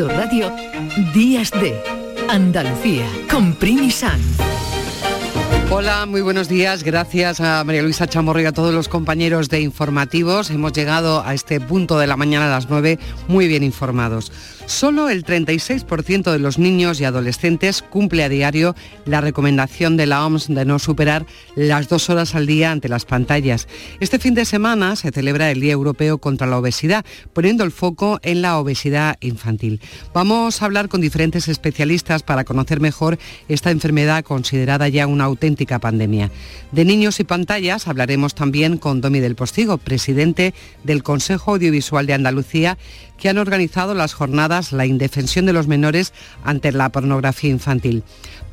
Radio Días de Andalucía con Primi Hola, muy buenos días. Gracias a María Luisa Chamorro y a todos los compañeros de informativos. Hemos llegado a este punto de la mañana a las 9 muy bien informados. Solo el 36% de los niños y adolescentes cumple a diario la recomendación de la OMS de no superar las dos horas al día ante las pantallas. Este fin de semana se celebra el Día Europeo contra la Obesidad, poniendo el foco en la obesidad infantil. Vamos a hablar con diferentes especialistas para conocer mejor esta enfermedad considerada ya una auténtica pandemia. De niños y pantallas hablaremos también con Domi del Postigo, presidente del Consejo Audiovisual de Andalucía, que han organizado las jornadas La indefensión de los menores ante la pornografía infantil.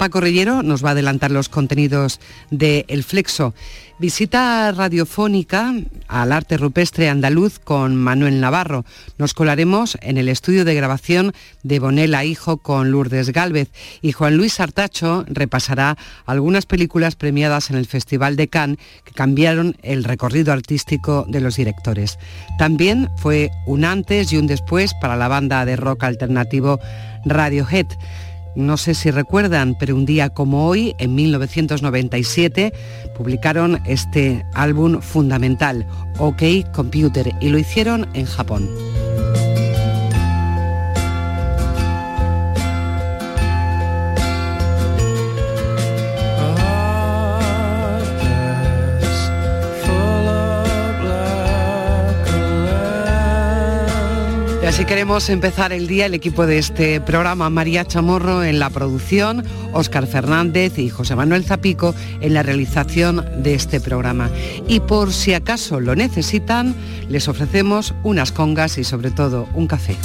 Paco Rellero nos va a adelantar los contenidos de El Flexo. Visita radiofónica al arte rupestre andaluz con Manuel Navarro. Nos colaremos en el estudio de grabación de Bonela Hijo con Lourdes Gálvez y Juan Luis Artacho repasará algunas películas premiadas en el Festival de Cannes que cambiaron el recorrido artístico de los directores. También fue un antes y un después para la banda de rock alternativo Radiohead. No sé si recuerdan, pero un día como hoy, en 1997, publicaron este álbum fundamental, OK Computer, y lo hicieron en Japón. Así queremos empezar el día el equipo de este programa, María Chamorro en la producción, Óscar Fernández y José Manuel Zapico en la realización de este programa. Y por si acaso lo necesitan, les ofrecemos unas congas y sobre todo un café.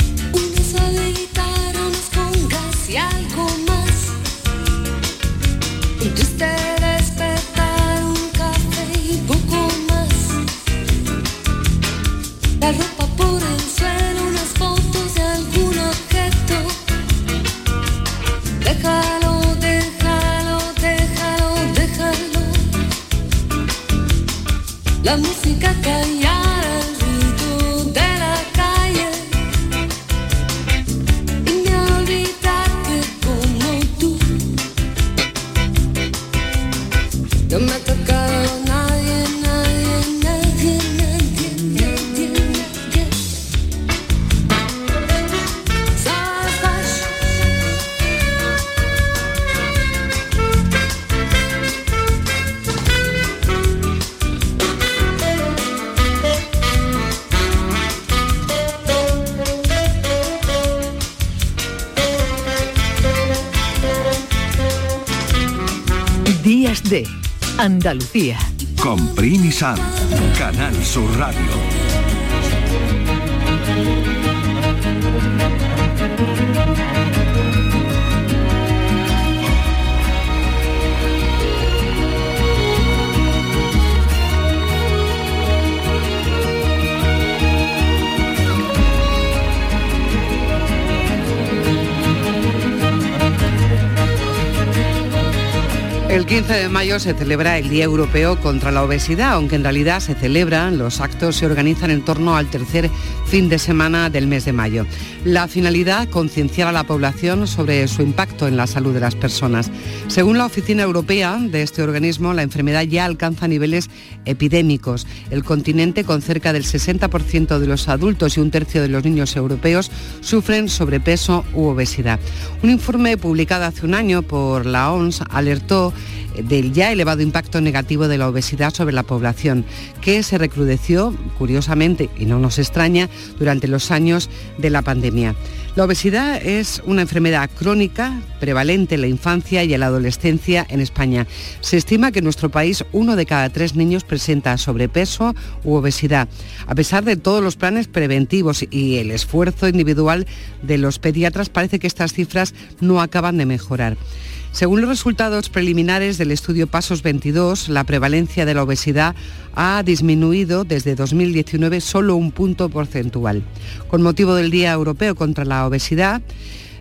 Andalucía. Con Primi Canal Sur Radio. El 15 de mayo se celebra el Día Europeo contra la Obesidad, aunque en realidad se celebran, los actos se organizan en torno al tercer fin de semana del mes de mayo. La finalidad, concienciar a la población sobre su impacto en la salud de las personas. Según la Oficina Europea de este organismo, la enfermedad ya alcanza niveles epidémicos. El continente, con cerca del 60% de los adultos y un tercio de los niños europeos, sufren sobrepeso u obesidad. Un informe publicado hace un año por la OMS alertó del ya elevado impacto negativo de la obesidad sobre la población, que se recrudeció, curiosamente, y no nos extraña, durante los años de la pandemia. La obesidad es una enfermedad crónica prevalente en la infancia y en la adolescencia en España. Se estima que en nuestro país uno de cada tres niños presenta sobrepeso u obesidad. A pesar de todos los planes preventivos y el esfuerzo individual de los pediatras, parece que estas cifras no acaban de mejorar. Según los resultados preliminares del estudio Pasos 22, la prevalencia de la obesidad ha disminuido desde 2019 solo un punto porcentual. Con motivo del Día Europeo contra la Obesidad,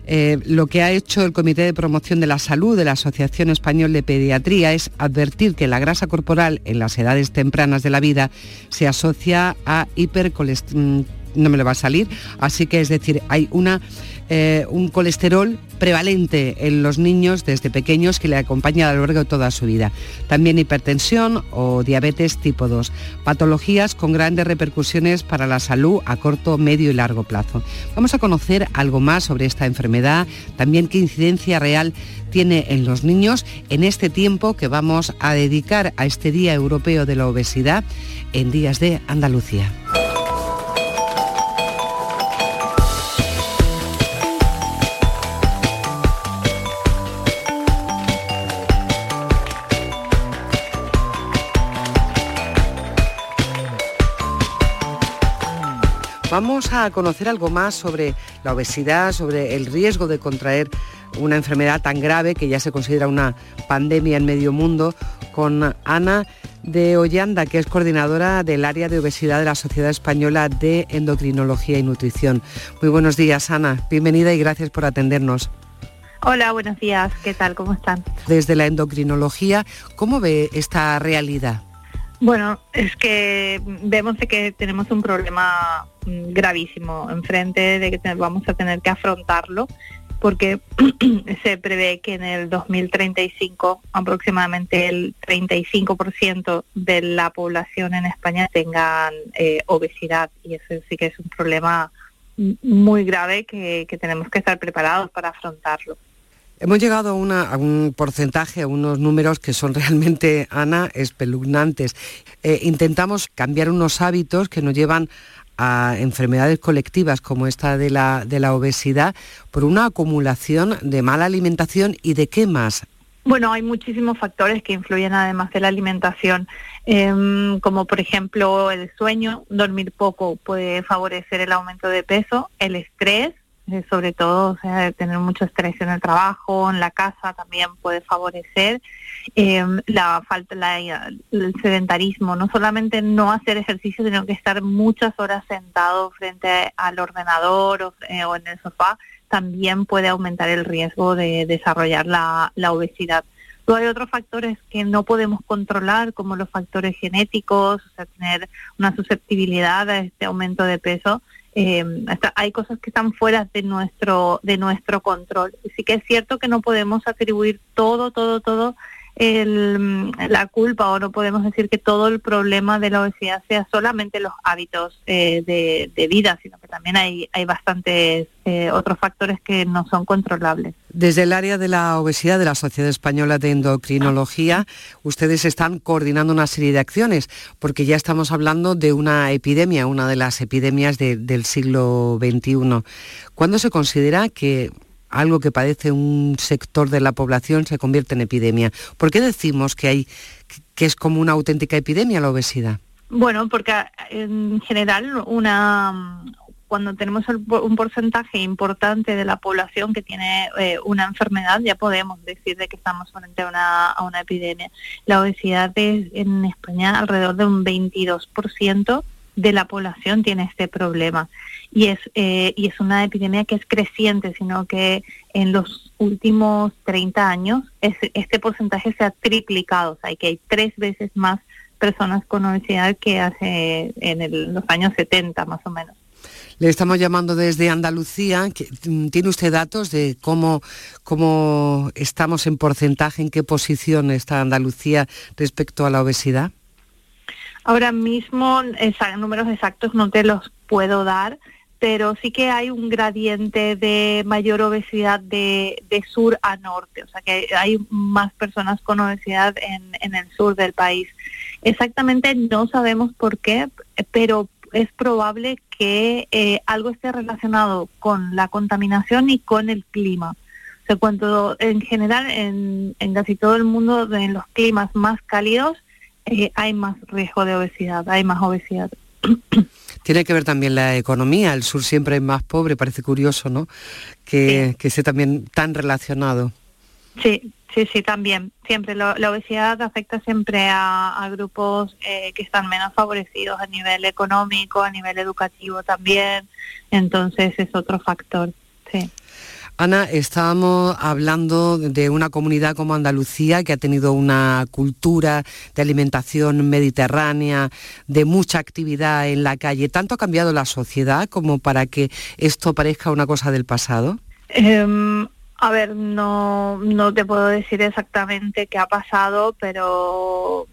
eh, lo que ha hecho el Comité de Promoción de la Salud de la Asociación Español de Pediatría es advertir que la grasa corporal en las edades tempranas de la vida se asocia a hipercolesterolemia no me le va a salir. Así que es decir, hay una, eh, un colesterol prevalente en los niños desde pequeños que le acompaña a lo largo de toda su vida. También hipertensión o diabetes tipo 2. Patologías con grandes repercusiones para la salud a corto, medio y largo plazo. Vamos a conocer algo más sobre esta enfermedad, también qué incidencia real tiene en los niños en este tiempo que vamos a dedicar a este Día Europeo de la Obesidad en Días de Andalucía. Vamos a conocer algo más sobre la obesidad, sobre el riesgo de contraer una enfermedad tan grave que ya se considera una pandemia en medio mundo, con Ana de Ollanda, que es coordinadora del área de obesidad de la Sociedad Española de Endocrinología y Nutrición. Muy buenos días, Ana. Bienvenida y gracias por atendernos. Hola, buenos días. ¿Qué tal? ¿Cómo están? Desde la endocrinología, ¿cómo ve esta realidad? Bueno, es que vemos que tenemos un problema gravísimo enfrente de que vamos a tener que afrontarlo porque se prevé que en el 2035 aproximadamente el 35% de la población en España tengan eh, obesidad y eso sí que es un problema muy grave que tenemos que estar preparados para afrontarlo. Hemos llegado a, un porcentaje, a unos números que son realmente, Ana, espeluznantes. Eh, intentamos cambiar unos hábitos que nos llevan a enfermedades colectivas como esta de la, de la obesidad por una acumulación de mala alimentación y de qué más. Bueno, hay muchísimos factores que influyen además de la alimentación, em, como por ejemplo el sueño, dormir poco puede favorecer el aumento de peso, el estrés, eh, sobre todo, tener mucho estrés en el trabajo, en la casa también puede favorecer. Em, la falta, la, el sedentarismo, no solamente no hacer ejercicio, sino que estar muchas horas sentado frente al ordenador o, eh, en el sofá, también puede aumentar el riesgo de desarrollar la, la obesidad. Luego hay otros factores que no podemos controlar, como los factores genéticos, o sea, tener una susceptibilidad a este aumento de peso, eh, hay cosas que están fuera de nuestro de nuestro control. Sí que es cierto que no podemos atribuir todo, todo, todo el, la culpa o no podemos decir que todo el problema de la obesidad sea solamente los hábitos eh, de, vida, sino que también hay, hay bastantes eh, otros factores que no son controlables. Desde el área de la obesidad de la Sociedad Española de Endocrinología, ustedes están coordinando una serie de acciones, porque ya estamos hablando de una epidemia, una de las epidemias del siglo XXI. ¿Cuándo se considera que algo que padece un sector de la población se convierte en epidemia. ¿Por qué decimos que hay que es como una auténtica epidemia la obesidad? Bueno, porque en general una cuando tenemos un porcentaje importante de la población que tiene eh, una enfermedad, ya podemos decir de que estamos frente a una, a una epidemia. La obesidad es en España alrededor de un 22% de la población tiene este problema. Y es eh, y es una epidemia que es creciente sino que en los últimos 30 años este porcentaje se ha triplicado. O sea que hay tres veces más personas con obesidad que hace en los años 70 más o menos le estamos llamando desde Andalucía. Mm, ¿Tiene usted datos de cómo, cómo estamos en porcentaje, en qué posición está Andalucía respecto a la obesidad? Ahora mismo números exactos no te los puedo dar, pero sí que hay un gradiente de mayor obesidad de, sur a norte, o sea que hay más personas con obesidad en, el sur del país. Exactamente no sabemos por qué, pero es probable que eh, algo esté relacionado con la contaminación y con el clima. O sea, cuando en general en, en casi todo el mundo, en los climas más cálidos, eh, hay más riesgo de obesidad, hay más obesidad. Tiene que ver también la economía, el sur siempre es más pobre, parece curioso, ¿no? Que, que esté también tan relacionado. Sí, sí, sí, también. Siempre la obesidad afecta siempre a, grupos eh, que están menos favorecidos a nivel económico, a nivel educativo también. Entonces es otro factor, sí. Ana, estábamos hablando de una comunidad como Andalucía que ha tenido una cultura de alimentación mediterránea, de mucha actividad en la calle. ¿Tanto ha cambiado la sociedad como para que esto parezca una cosa del pasado? Em, a ver, no, no te puedo decir exactamente qué ha pasado, pero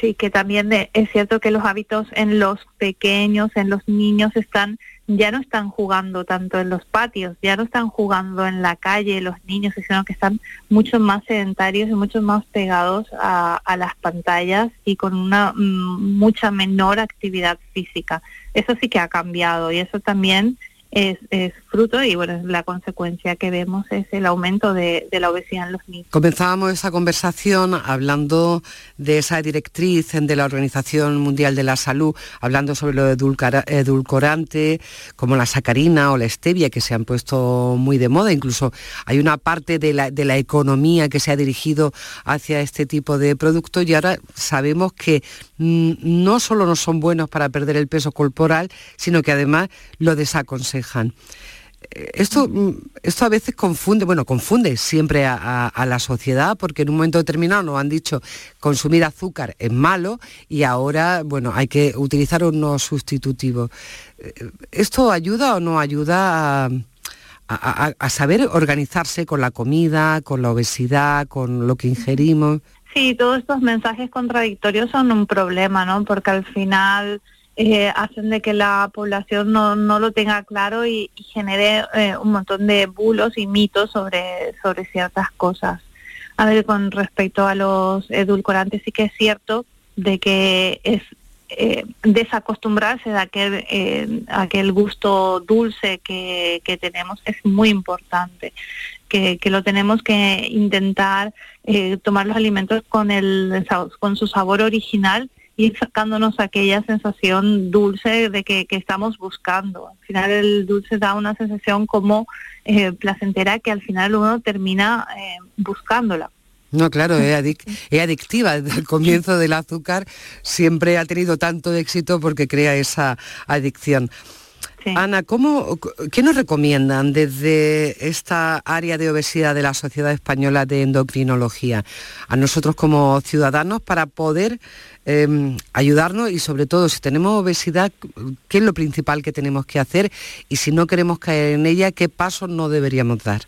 sí que también es cierto que los hábitos en los pequeños, en los niños están ya no están jugando tanto en los patios, ya no están jugando en la calle los niños, sino que están mucho más sedentarios y mucho más pegados a, las pantallas y con una mm, mucha menor actividad física. Eso sí que ha cambiado y eso también es, fruto y bueno, la consecuencia que vemos es el aumento de, la obesidad en los niños. Comenzábamos esa conversación hablando de esa directriz de la Organización Mundial de la Salud, hablando sobre lo edulcorante como la sacarina o la stevia que se han puesto muy de moda, incluso hay una parte de la, de la economía que se ha dirigido hacia este tipo de productos y ahora sabemos que mm, no solo no son buenos para perder el peso corporal, sino que además lo desaconsejan esto, mm, esto a veces confunde, bueno, confunde siempre a, la sociedad porque en un momento determinado nos han dicho consumir azúcar es malo y ahora, bueno, hay que utilizar unos sustitutivos. Eh, ¿Esto ayuda o no ayuda a, a saber organizarse con la comida, con la obesidad, con lo que ingerimos? Sí, todos estos mensajes contradictorios son un problema, ¿no? Porque al final eh, hacen de que la población no, no lo tenga claro y, genere eh, un montón de bulos y mitos sobre, sobre ciertas cosas. A ver, con respecto a los edulcorantes, sí que es cierto de que es eh, desacostumbrarse de aquel, eh, aquel gusto dulce que, que, tenemos es muy importante, que, que lo tenemos que intentar tomar los alimentos con, el, con su sabor original ir sacándonos aquella sensación dulce de que, estamos buscando. Al final el dulce da una sensación como eh, placentera que al final uno termina eh, buscándola. No, claro, es, adictiva. Desde el comienzo del azúcar siempre ha tenido tanto éxito porque crea esa adicción. Ana, ¿cómo, ¿qué nos recomiendan desde esta área de obesidad de la Sociedad Española de Endocrinología a nosotros como ciudadanos para poder Em, ayudarnos y sobre todo si tenemos obesidad, ¿qué es lo principal que tenemos que hacer? Y si no queremos caer en ella, ¿qué pasos no deberíamos dar?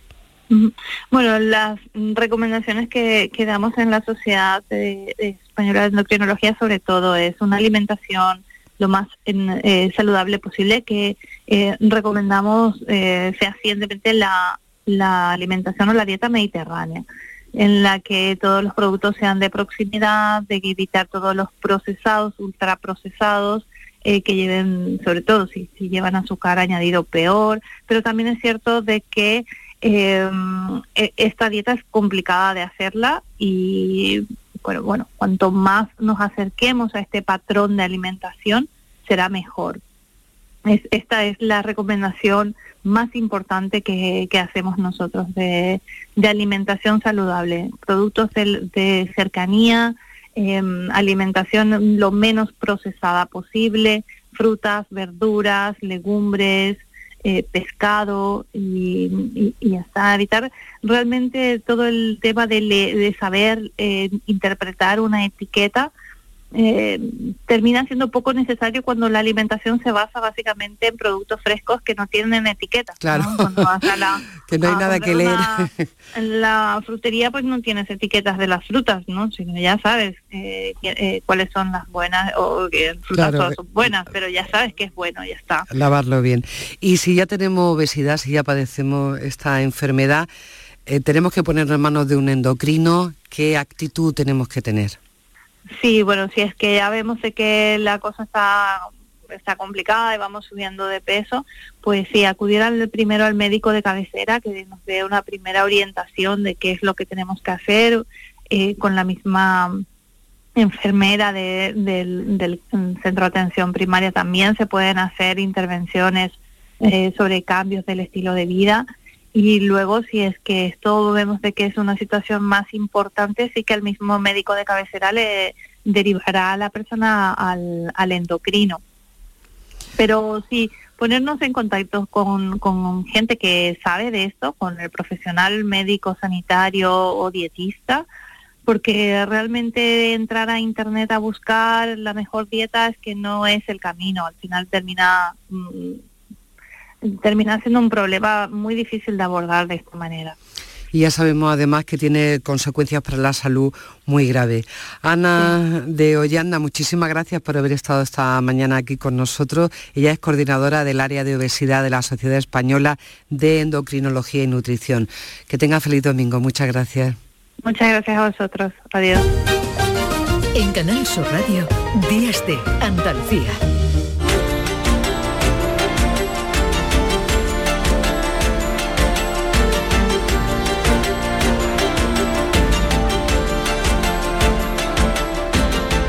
Bueno, las recomendaciones que, damos en la Sociedad Española de Endocrinología sobre todo es una alimentación lo más eh, saludable posible, que eh, recomendamos eh, fehacientemente la, la alimentación o la dieta mediterránea en la que todos los productos sean de proximidad, de evitar todos los procesados, ultraprocesados, eh, que lleven, sobre todo si, si, llevan azúcar añadido peor, pero también es cierto de que em, e, esta dieta es complicada de hacerla y bueno, bueno, cuanto más nos acerquemos a este patrón de alimentación, será mejor. Es, esta es la recomendación más importante que, hacemos nosotros de, alimentación saludable, productos de, cercanía, em, alimentación lo menos procesada posible, frutas, verduras, legumbres, eh, pescado y, hasta evitar realmente todo el tema de, saber eh, interpretar una etiqueta eh, termina siendo poco necesario cuando la alimentación se basa básicamente en productos frescos que no tienen etiquetas. Claro, que no hay nada que leer. la frutería pues no tienes etiquetas de las frutas, ¿no? Sino ya sabes eh, eh, cuáles son las buenas o que frutas todas son buenas, pero ya sabes que es bueno, ya está. Lavarlo bien. Y si ya tenemos obesidad, si ya padecemos esta enfermedad, tenemos que ponernos en manos de un endocrino, ¿qué actitud tenemos que tener? Sí, bueno, si es que ya vemos de que la cosa está está complicada y vamos subiendo de peso, pues sí, acudir al, primero al médico de cabecera que nos dé una primera orientación de qué es lo que tenemos que hacer eh, con la misma enfermera del, centro de atención primaria también se pueden hacer intervenciones eh, sobre cambios del estilo de vida y luego si es que esto vemos de que es una situación más importante, sí que el mismo médico de cabecera le derivará a la persona al, endocrino. Pero sí, ponernos en contacto con, con gente que sabe de esto, con el profesional médico, sanitario o dietista, porque realmente entrar a internet a buscar la mejor dieta es que no es el camino, al final termina mm, termina siendo un problema muy difícil de abordar de esta manera. Y ya sabemos además que tiene consecuencias para la salud muy graves. Ana de Ollanda, muchísimas gracias por haber estado esta mañana aquí con nosotros. Ella es coordinadora del área de obesidad de la Sociedad Española de Endocrinología y Nutrición. Que tenga feliz domingo. Muchas gracias. Muchas gracias a vosotros. Adiós. En Canal Sur Radio, Días de Andalucía.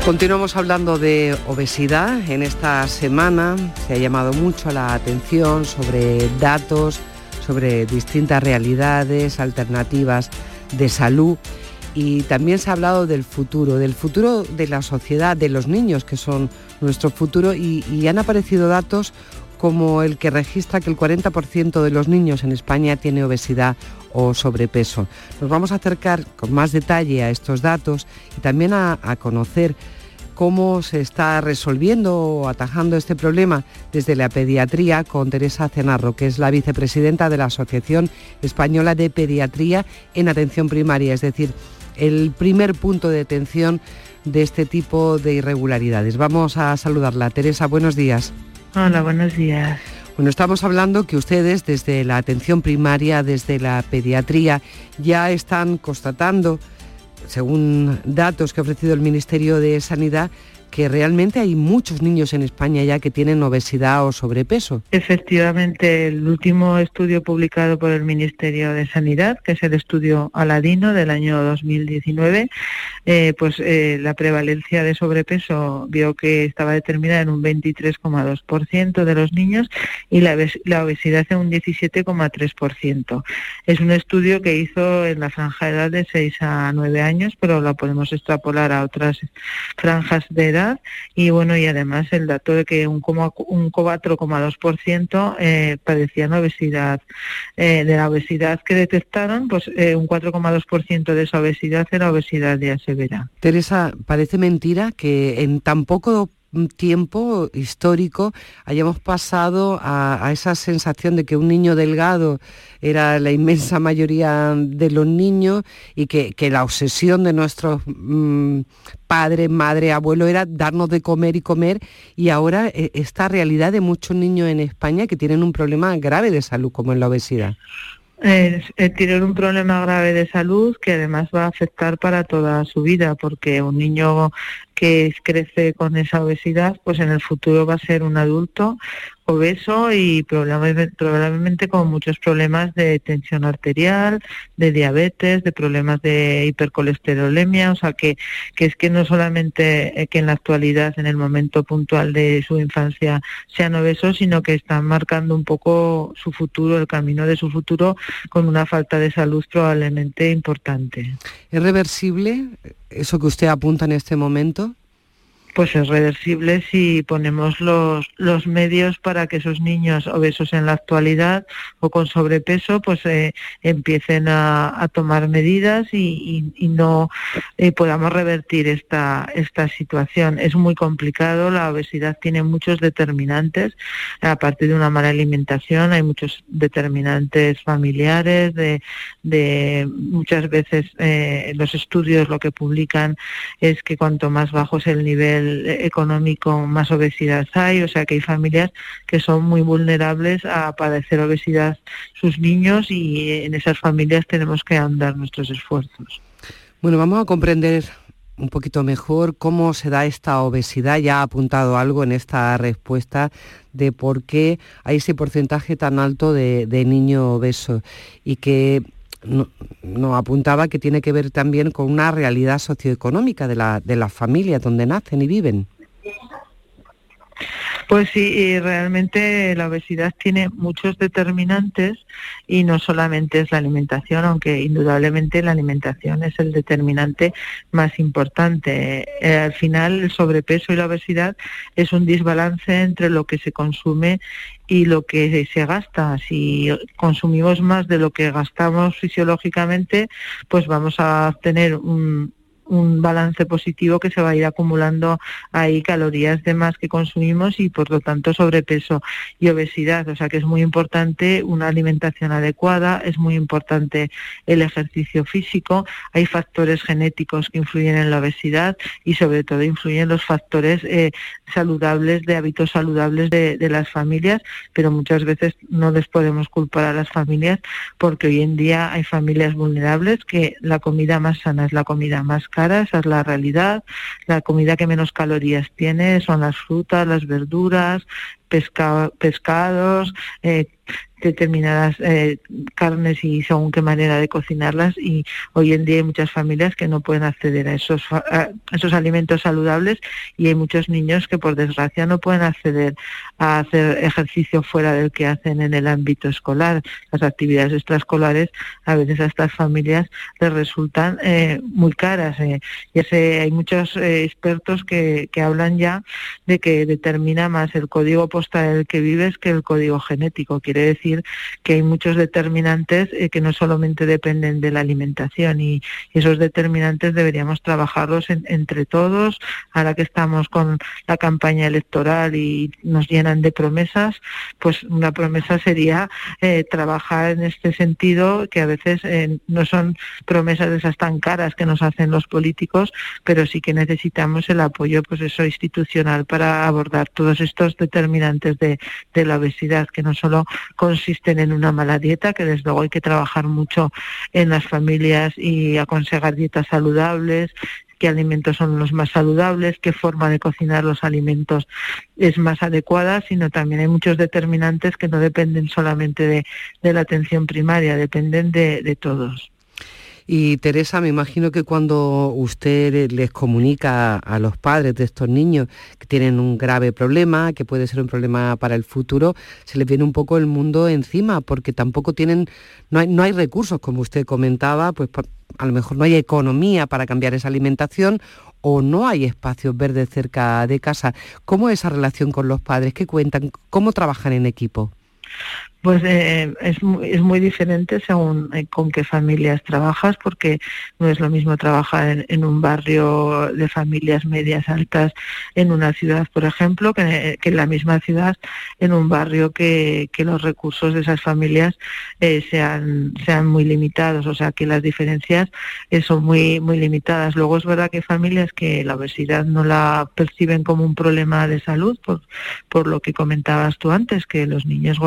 Continuamos hablando de obesidad. En esta semana se ha llamado mucho la atención sobre datos, sobre distintas realidades, alternativas de salud y también se ha hablado del futuro, del futuro de la sociedad, de los niños que son nuestro futuro y, han aparecido datos como el que registra que el 40% de los niños en España tiene obesidad o sobrepeso. Nos vamos a acercar con más detalle a estos datos y también a, conocer cómo se está resolviendo o atajando este problema desde la pediatría con Teresa Cenarro, que es la vicepresidenta de la Asociación Española de Pediatría en Atención Primaria, es decir, el primer punto de atención de este tipo de irregularidades. Vamos a saludarla. Teresa, buenos días. Hola, buenos días. Bueno, estamos hablando que ustedes desde la atención primaria, desde la pediatría, ya están constatando según datos que ha ofrecido el Ministerio de Sanidad, que realmente hay muchos niños en España ya que tienen obesidad o sobrepeso. Efectivamente, el último estudio publicado por el Ministerio de Sanidad, que es el estudio Aladino del año 2019, eh, pues eh, la prevalencia de sobrepeso vio que estaba determinada en un 23,2% de los niños y la, obesidad en un 17,3%. Es un estudio que hizo en la franja de edad de 6 a 9 años, pero lo podemos extrapolar a otras franjas de edad y bueno, y además el dato de que un, un 4,2% eh, padecían obesidad. Eh, de la obesidad que detectaron, pues eh, un 4,2% de esa obesidad era obesidad ya severa. Teresa, parece mentira que en tan poco tiempo histórico hayamos pasado a, esa sensación de que un niño delgado era la inmensa mayoría de los niños y que, la obsesión de nuestros mm, padres, madre, abuelo era darnos de comer y comer y ahora eh, esta realidad de muchos niños en España que tienen un problema grave de salud como es la obesidad. Eh, tienen un problema grave de salud que además va a afectar para toda su vida, porque un niño que crece con esa obesidad, pues en el futuro va a ser un adulto obeso y probablemente, con muchos problemas de tensión arterial, de diabetes, de problemas de hipercolesterolemia, o sea que, que es que no solamente eh, que en la actualidad, en el momento puntual de su infancia, sean obesos, sino que están marcando un poco su futuro, el camino de su futuro, con una falta de salud probablemente importante. ¿Es reversible eso que usted apunta en este momento? Pues es reversible si ponemos los, los medios para que esos niños obesos en la actualidad o con sobrepeso pues eh, empiecen a, tomar medidas y, no eh, podamos revertir esta, esta situación. Es muy complicado, la obesidad tiene muchos determinantes, aparte de una mala alimentación hay muchos determinantes familiares, de, de muchas veces eh, los estudios lo que publican es que cuanto más bajo es el nivel económico más obesidad hay, o sea que hay familias que son muy vulnerables a padecer obesidad sus niños y en esas familias tenemos que andar nuestros esfuerzos. Bueno, vamos a comprender un poquito mejor cómo se da esta obesidad. Ya ha apuntado algo en esta respuesta de por qué hay ese porcentaje tan alto de, de niños obesos y que nos apuntaba que tiene que ver también con una realidad socioeconómica de, la, de las familias donde nacen y viven. Pues sí, realmente la obesidad tiene muchos determinantes y no solamente es la alimentación, aunque indudablemente la alimentación es el determinante más importante. Eh, al final, el sobrepeso y la obesidad es un desbalance entre lo que se consume y lo que se gasta. Si consumimos más de lo que gastamos fisiológicamente, pues vamos a tener un, un balance positivo que se va a ir acumulando ahí calorías de más que consumimos y por lo tanto sobrepeso y obesidad. O sea que es muy importante una alimentación adecuada, es muy importante el ejercicio físico, hay factores genéticos que influyen en la obesidad y sobre todo influyen los factores eh, saludables, de hábitos saludables de, de las familias, pero muchas veces no les podemos culpar a las familias porque hoy en día hay familias vulnerables que la comida más sana es la comida más cara, esa es la realidad. La comida que menos calorías tiene son las frutas, las verduras, pescados, eh, determinadas eh, carnes y según qué manera de cocinarlas y hoy en día hay muchas familias que no pueden acceder a esos, esos alimentos saludables y hay muchos niños que por desgracia no pueden acceder a hacer ejercicio fuera del que hacen en el ámbito escolar. Las actividades extraescolares a veces a estas familias les resultan eh, muy caras. Eh. Ya sé, hay muchos expertos que, que hablan ya de que determina más el código postal en el que vives que el código genético. Quiere decir que hay muchos determinantes eh, que no solamente dependen de la alimentación y, esos determinantes deberíamos trabajarlos entre todos. Ahora que estamos con la campaña electoral y nos llenan de promesas, pues una promesa sería eh, trabajar en este sentido, que a veces eh, no son promesas esas tan caras que nos hacen los políticos, pero sí que necesitamos el apoyo pues eso institucional para abordar todos estos determinantes de, de la obesidad, que no solo con consisten en una mala dieta, que desde luego hay que trabajar mucho en las familias y aconsejar dietas saludables, qué alimentos son los más saludables, qué forma de cocinar los alimentos es más adecuada, sino también hay muchos determinantes que no dependen solamente de, de la atención primaria, dependen de, de todos. Y Teresa, me imagino que cuando usted les comunica a los padres de estos niños que tienen un grave problema, que puede ser un problema para el futuro, se les viene un poco el mundo encima, porque tampoco tienen, no hay, no hay recursos, como usted comentaba, pues a lo mejor no hay economía para cambiar esa alimentación o no hay espacios verdes cerca de casa. ¿Cómo es esa relación con los padres? ¿Qué cuentan? ¿Cómo trabajan en equipo? Pues eh, es, es, muy diferente según eh, con qué familias trabajas, porque no es lo mismo trabajar en, un barrio de familias medias altas en una ciudad, por ejemplo, que, en la misma ciudad en un barrio que, que los recursos de esas familias eh, sean, sean muy limitados, o sea que las diferencias son muy, muy limitadas. Luego es verdad que hay familias que la obesidad no la perciben como un problema de salud, por, por lo que comentabas tú antes, que los niños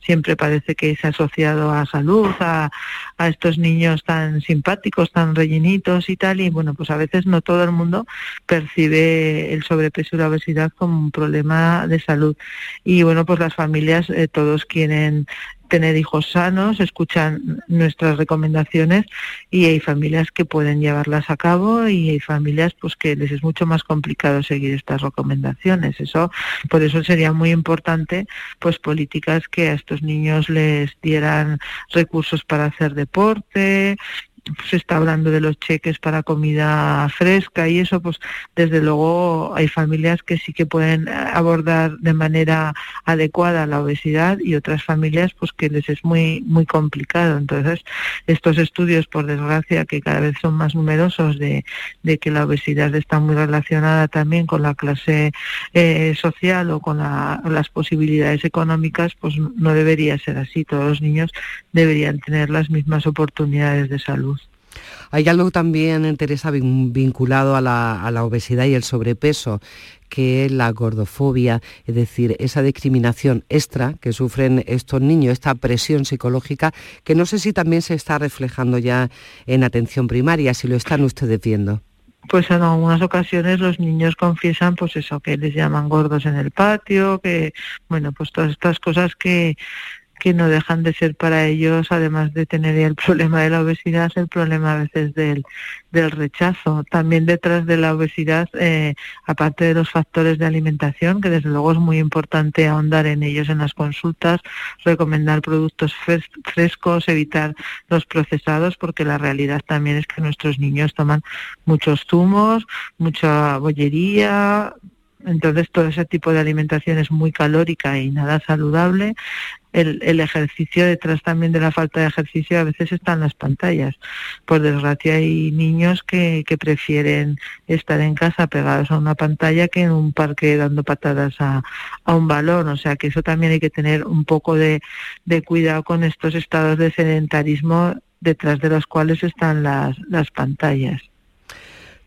siempre parece que es asociado a salud, a, estos niños tan simpáticos, tan rellenitos y tal, y bueno, pues a veces no todo el mundo percibe el sobrepeso y la obesidad como un problema de salud. Y bueno, pues las familias eh, todos quieren tener hijos sanos, escuchan nuestras recomendaciones y hay familias que pueden llevarlas a cabo y hay familias pues que les es mucho más complicado seguir estas recomendaciones. Eso por eso sería muy importante pues políticas que a estos niños les dieran recursos para hacer deporte, se está hablando de los cheques para comida fresca y eso, pues desde luego hay familias que sí que pueden abordar de manera adecuada la obesidad y otras familias pues que les es muy muy complicado. Entonces, estos estudios, por desgracia, que cada vez son más numerosos de, de que la obesidad está muy relacionada también con la clase eh, social o con las posibilidades económicas, pues no debería ser así. Todos los niños deberían tener las mismas oportunidades de salud. Hay algo también, Teresa, vinculado a la, obesidad y el sobrepeso, que es la gordofobia, es decir, esa discriminación extra que sufren estos niños, esta presión psicológica, que no sé si también se está reflejando ya en atención primaria, si lo están ustedes viendo. Pues en algunas ocasiones los niños confiesan pues eso que les llaman gordos en el patio que bueno pues todas estas cosas que que no dejan de ser para ellos, además de tener el problema de la obesidad, el problema a veces del, del rechazo. También detrás de la obesidad, eh, aparte de los factores de alimentación, que desde luego es muy importante ahondar en ellos en las consultas, recomendar productos frescos, evitar los procesados, porque la realidad también es que nuestros niños toman muchos zumos, mucha bollería, entonces todo ese tipo de alimentación es muy calórica y nada saludable. El, el, ejercicio detrás también de la falta de ejercicio a veces están las pantallas. Por desgracia hay niños que, que prefieren estar en casa pegados a una pantalla que en un parque dando patadas a, un balón. O sea que eso también hay que tener un poco de, cuidado con estos estados de sedentarismo detrás de los cuales están las pantallas.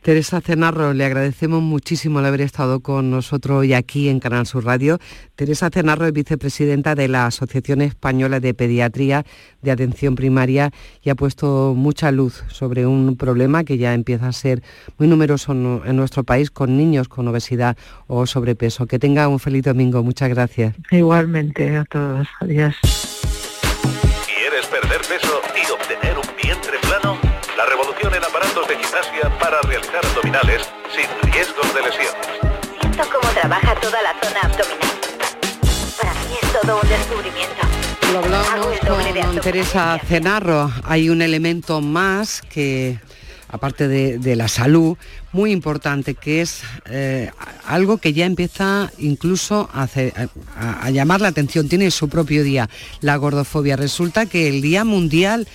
Teresa Cenarro, le agradecemos muchísimo el haber estado con nosotros hoy aquí en Canal Sur Radio. Teresa Cenarro es vicepresidenta de la Asociación Española de Pediatría de Atención Primaria y ha puesto mucha luz sobre un problema que ya empieza a ser muy numeroso en nuestro país con niños con obesidad o sobrepeso. Que tenga un feliz domingo. Muchas gracias. Igualmente a todos. Adiós. ¿Quieres perder peso y obtener un vientre plano? La revolución en aparatos de gimnasia para realizar abdominales sin riesgos de lesiones. Siento cómo trabaja toda la zona abdominal. Para mí es todo un descubrimiento. Lo hablamos con Teresa Cenarro. Hay un elemento más que, aparte de, de la salud, muy importante, que es eh, algo que ya empieza incluso a, hacer, a, a llamar la atención. Tiene su propio día, la gordofobia. Resulta que el Día Mundial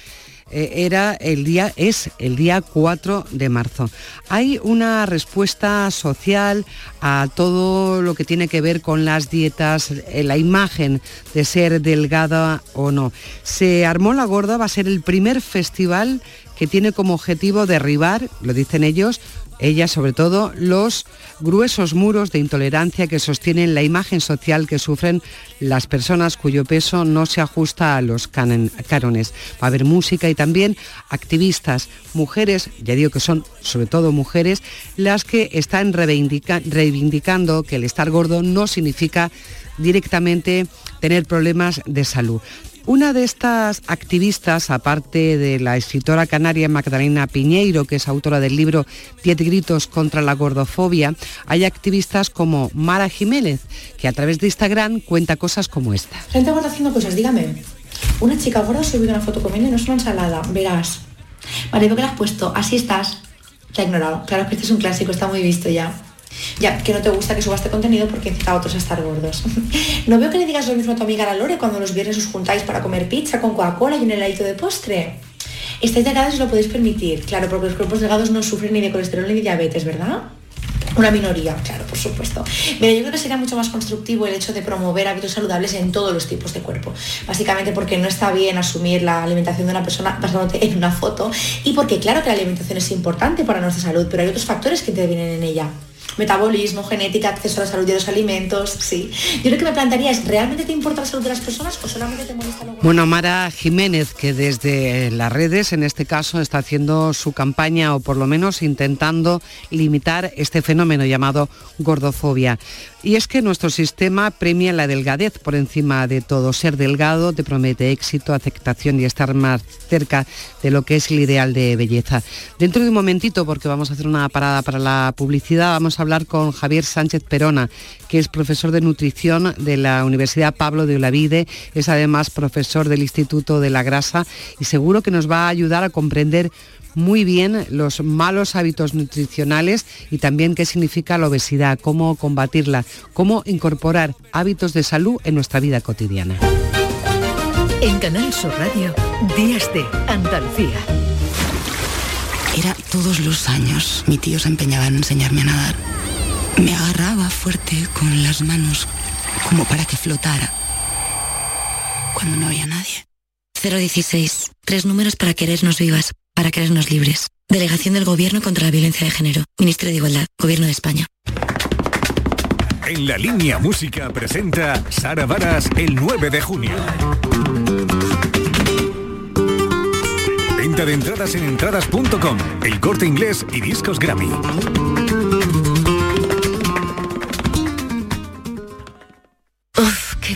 eh, era el día, es el día 4 de marzo. Hay una respuesta social a todo lo que tiene que ver con las dietas, eh, la imagen de ser delgada o no. Se armó la gorda, va a ser el primer festival que tiene como objetivo derribar, lo dicen ellos, ella sobre todo, los gruesos muros de intolerancia que sostienen la imagen social que sufren las personas cuyo peso no se ajusta a los cánones. Va a haber música y también activistas, mujeres, ya digo que son sobre todo mujeres, las que están reivindica reivindicando que el estar gordo no significa directamente tener problemas de salud. Una de estas activistas, aparte de la escritora canaria Magdalena Piñeiro, que es autora del libro Diez gritos contra la gordofobia, hay activistas como Mara Jiménez, que a través de Instagram cuenta cosas como esta. Gente gorda haciendo cosas, dígame. Una chica gorda subido una foto comiendo y no es una ensalada, verás. Vale, veo que la has puesto, así estás. Te ha ignorado. Claro que este es un clásico, está muy visto ya. Ya, que no te gusta que suba este contenido porque incita a otros a estar gordos. no veo que le digas lo mismo a tu amiga la Lore cuando los viernes os juntáis para comer pizza con Coca-Cola y un heladito de postre. Estáis delgados y lo podéis permitir, claro, porque los cuerpos delgados no sufren ni de colesterol ni de diabetes, ¿verdad? Una minoría, claro, por supuesto. Pero yo creo que sería mucho más constructivo el hecho de promover hábitos saludables en todos los tipos de cuerpo. Básicamente porque no está bien asumir la alimentación de una persona basándote en una foto y porque claro que la alimentación es importante para nuestra salud, pero hay otros factores que intervienen en ella metabolismo, genética, acceso a la salud de los alimentos, sí. Yo creo que me plantearía es, ¿realmente te importa la salud de las personas o solamente te molesta lo Bueno, Mara Jiménez, que desde las redes, en este caso, está haciendo su campaña o por lo menos intentando limitar este fenómeno llamado gordofobia. Y es que nuestro sistema premia la delgadez por encima de todo. Ser delgado te promete éxito, aceptación y estar más cerca de lo que es el ideal de belleza. Dentro de un momentito, porque vamos a hacer una parada para la publicidad, vamos a hablar con Javier Sánchez Perona, que es profesor de nutrición de la Universidad Pablo de Olavide, es además profesor del Instituto de la Grasa y seguro que nos va a ayudar a comprender muy bien los malos hábitos nutricionales y también qué significa la obesidad, cómo combatirla, cómo incorporar hábitos de salud en nuestra vida cotidiana. En Canal Sur Radio, Días de Andalucía. Era todos los años. Mi tío se empeñaba en enseñarme a nadar. Me agarraba fuerte con las manos como para que flotara. Cuando no había nadie. 016. Tres números para querernos vivas, para querernos libres. Delegación del Gobierno contra la Violencia de Género. Ministerio de Igualdad. Gobierno de España. En la línea música presenta Sara Varas el 9 de junio. Venta de entradas en entradas.com, el corte inglés y discos Grammy.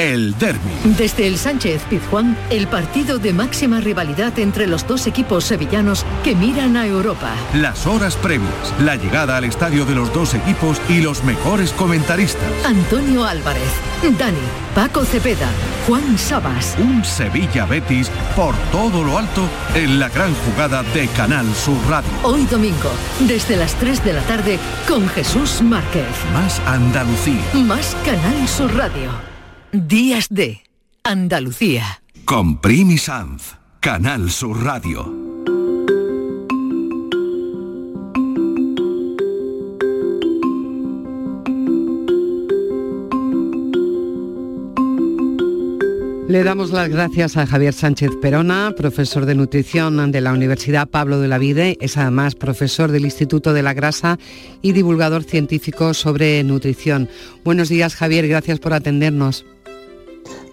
el derby. Desde el Sánchez Pizjuán, el partido de máxima rivalidad entre los dos equipos sevillanos que miran a Europa. Las horas previas, la llegada al estadio de los dos equipos y los mejores comentaristas. Antonio Álvarez, Dani, Paco Cepeda, Juan Sabas. Un Sevilla Betis por todo lo alto en la gran jugada de Canal Sur Radio. Hoy domingo, desde las 3 de la tarde, con Jesús Márquez. Más Andalucía. Más Canal Sur Radio. Días de Andalucía. Con Primi Sanz, Canal Sur Radio. Le damos las gracias a Javier Sánchez Perona, profesor de nutrición de la Universidad Pablo de la Vide, es además profesor del Instituto de la Grasa y divulgador científico sobre nutrición. Buenos días Javier, gracias por atendernos.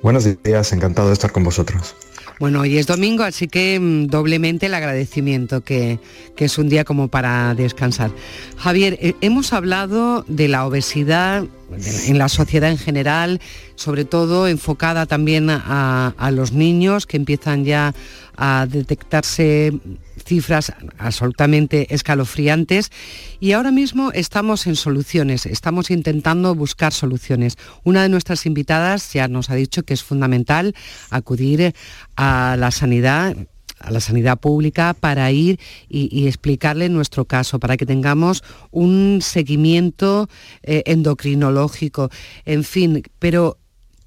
Buenos días, encantado de estar con vosotros. Bueno, hoy es domingo, así que mm, doblemente el agradecimiento, que, que, es un día como para descansar. Javier, eh, hemos hablado de la obesidad en la sociedad en general, sobre todo enfocada también a, a los niños que empiezan ya a detectarse cifras absolutamente escalofriantes y ahora mismo estamos en soluciones, estamos intentando buscar soluciones. Una de nuestras invitadas ya nos ha dicho que es fundamental acudir a la sanidad a la sanidad pública para ir y, explicarle nuestro caso, para que tengamos un seguimiento eh, endocrinológico, en fin, pero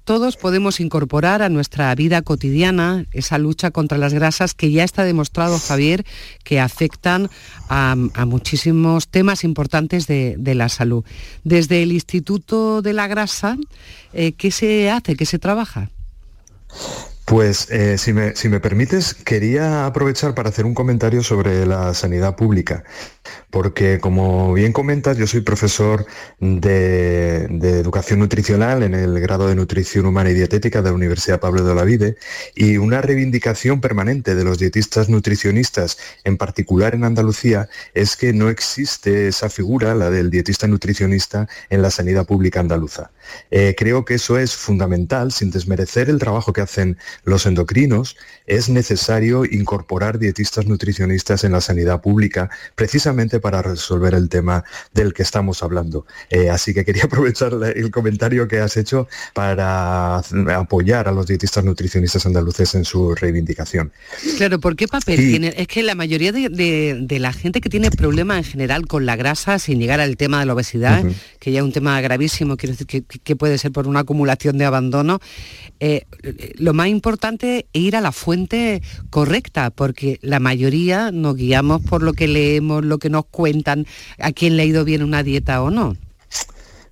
todos podemos incorporar a nuestra vida cotidiana esa lucha contra las grasas que ya está demostrado, Javier, que afectan a, muchísimos temas importantes de, de, la salud. Desde el Instituto de la Grasa, eh, ¿qué se hace? ¿Qué se trabaja? Pues eh, si, me, si, me, permites, quería aprovechar para hacer un comentario sobre la sanidad pública, porque como bien comentas, yo soy profesor de, educación nutricional en el grado de nutrición humana y dietética de la Universidad Pablo de Olavide y una reivindicación permanente de los dietistas nutricionistas, en particular en Andalucía, es que no existe esa figura, la del dietista nutricionista, en la sanidad pública andaluza. Eh, creo que eso es fundamental, sin desmerecer el trabajo que hacen los endocrinos, es necesario incorporar dietistas nutricionistas en la sanidad pública, precisamente para resolver el tema del que estamos hablando. Eh, así que quería aprovechar el comentario que has hecho para apoyar a los dietistas nutricionistas andaluces en su reivindicación. Claro, ¿por qué papel tiene? Es que la mayoría de, de, de, la gente que tiene problemas en general con la grasa, sin llegar al tema de la obesidad, uh -huh. que ya es un tema gravísimo, quiero decir que, que puede ser por una acumulación de abandono, eh, lo más importante es ir a la fuente correcta, porque la mayoría nos guiamos por lo que leemos, lo que nos cuentan, a quién le ha ido bien una dieta o no.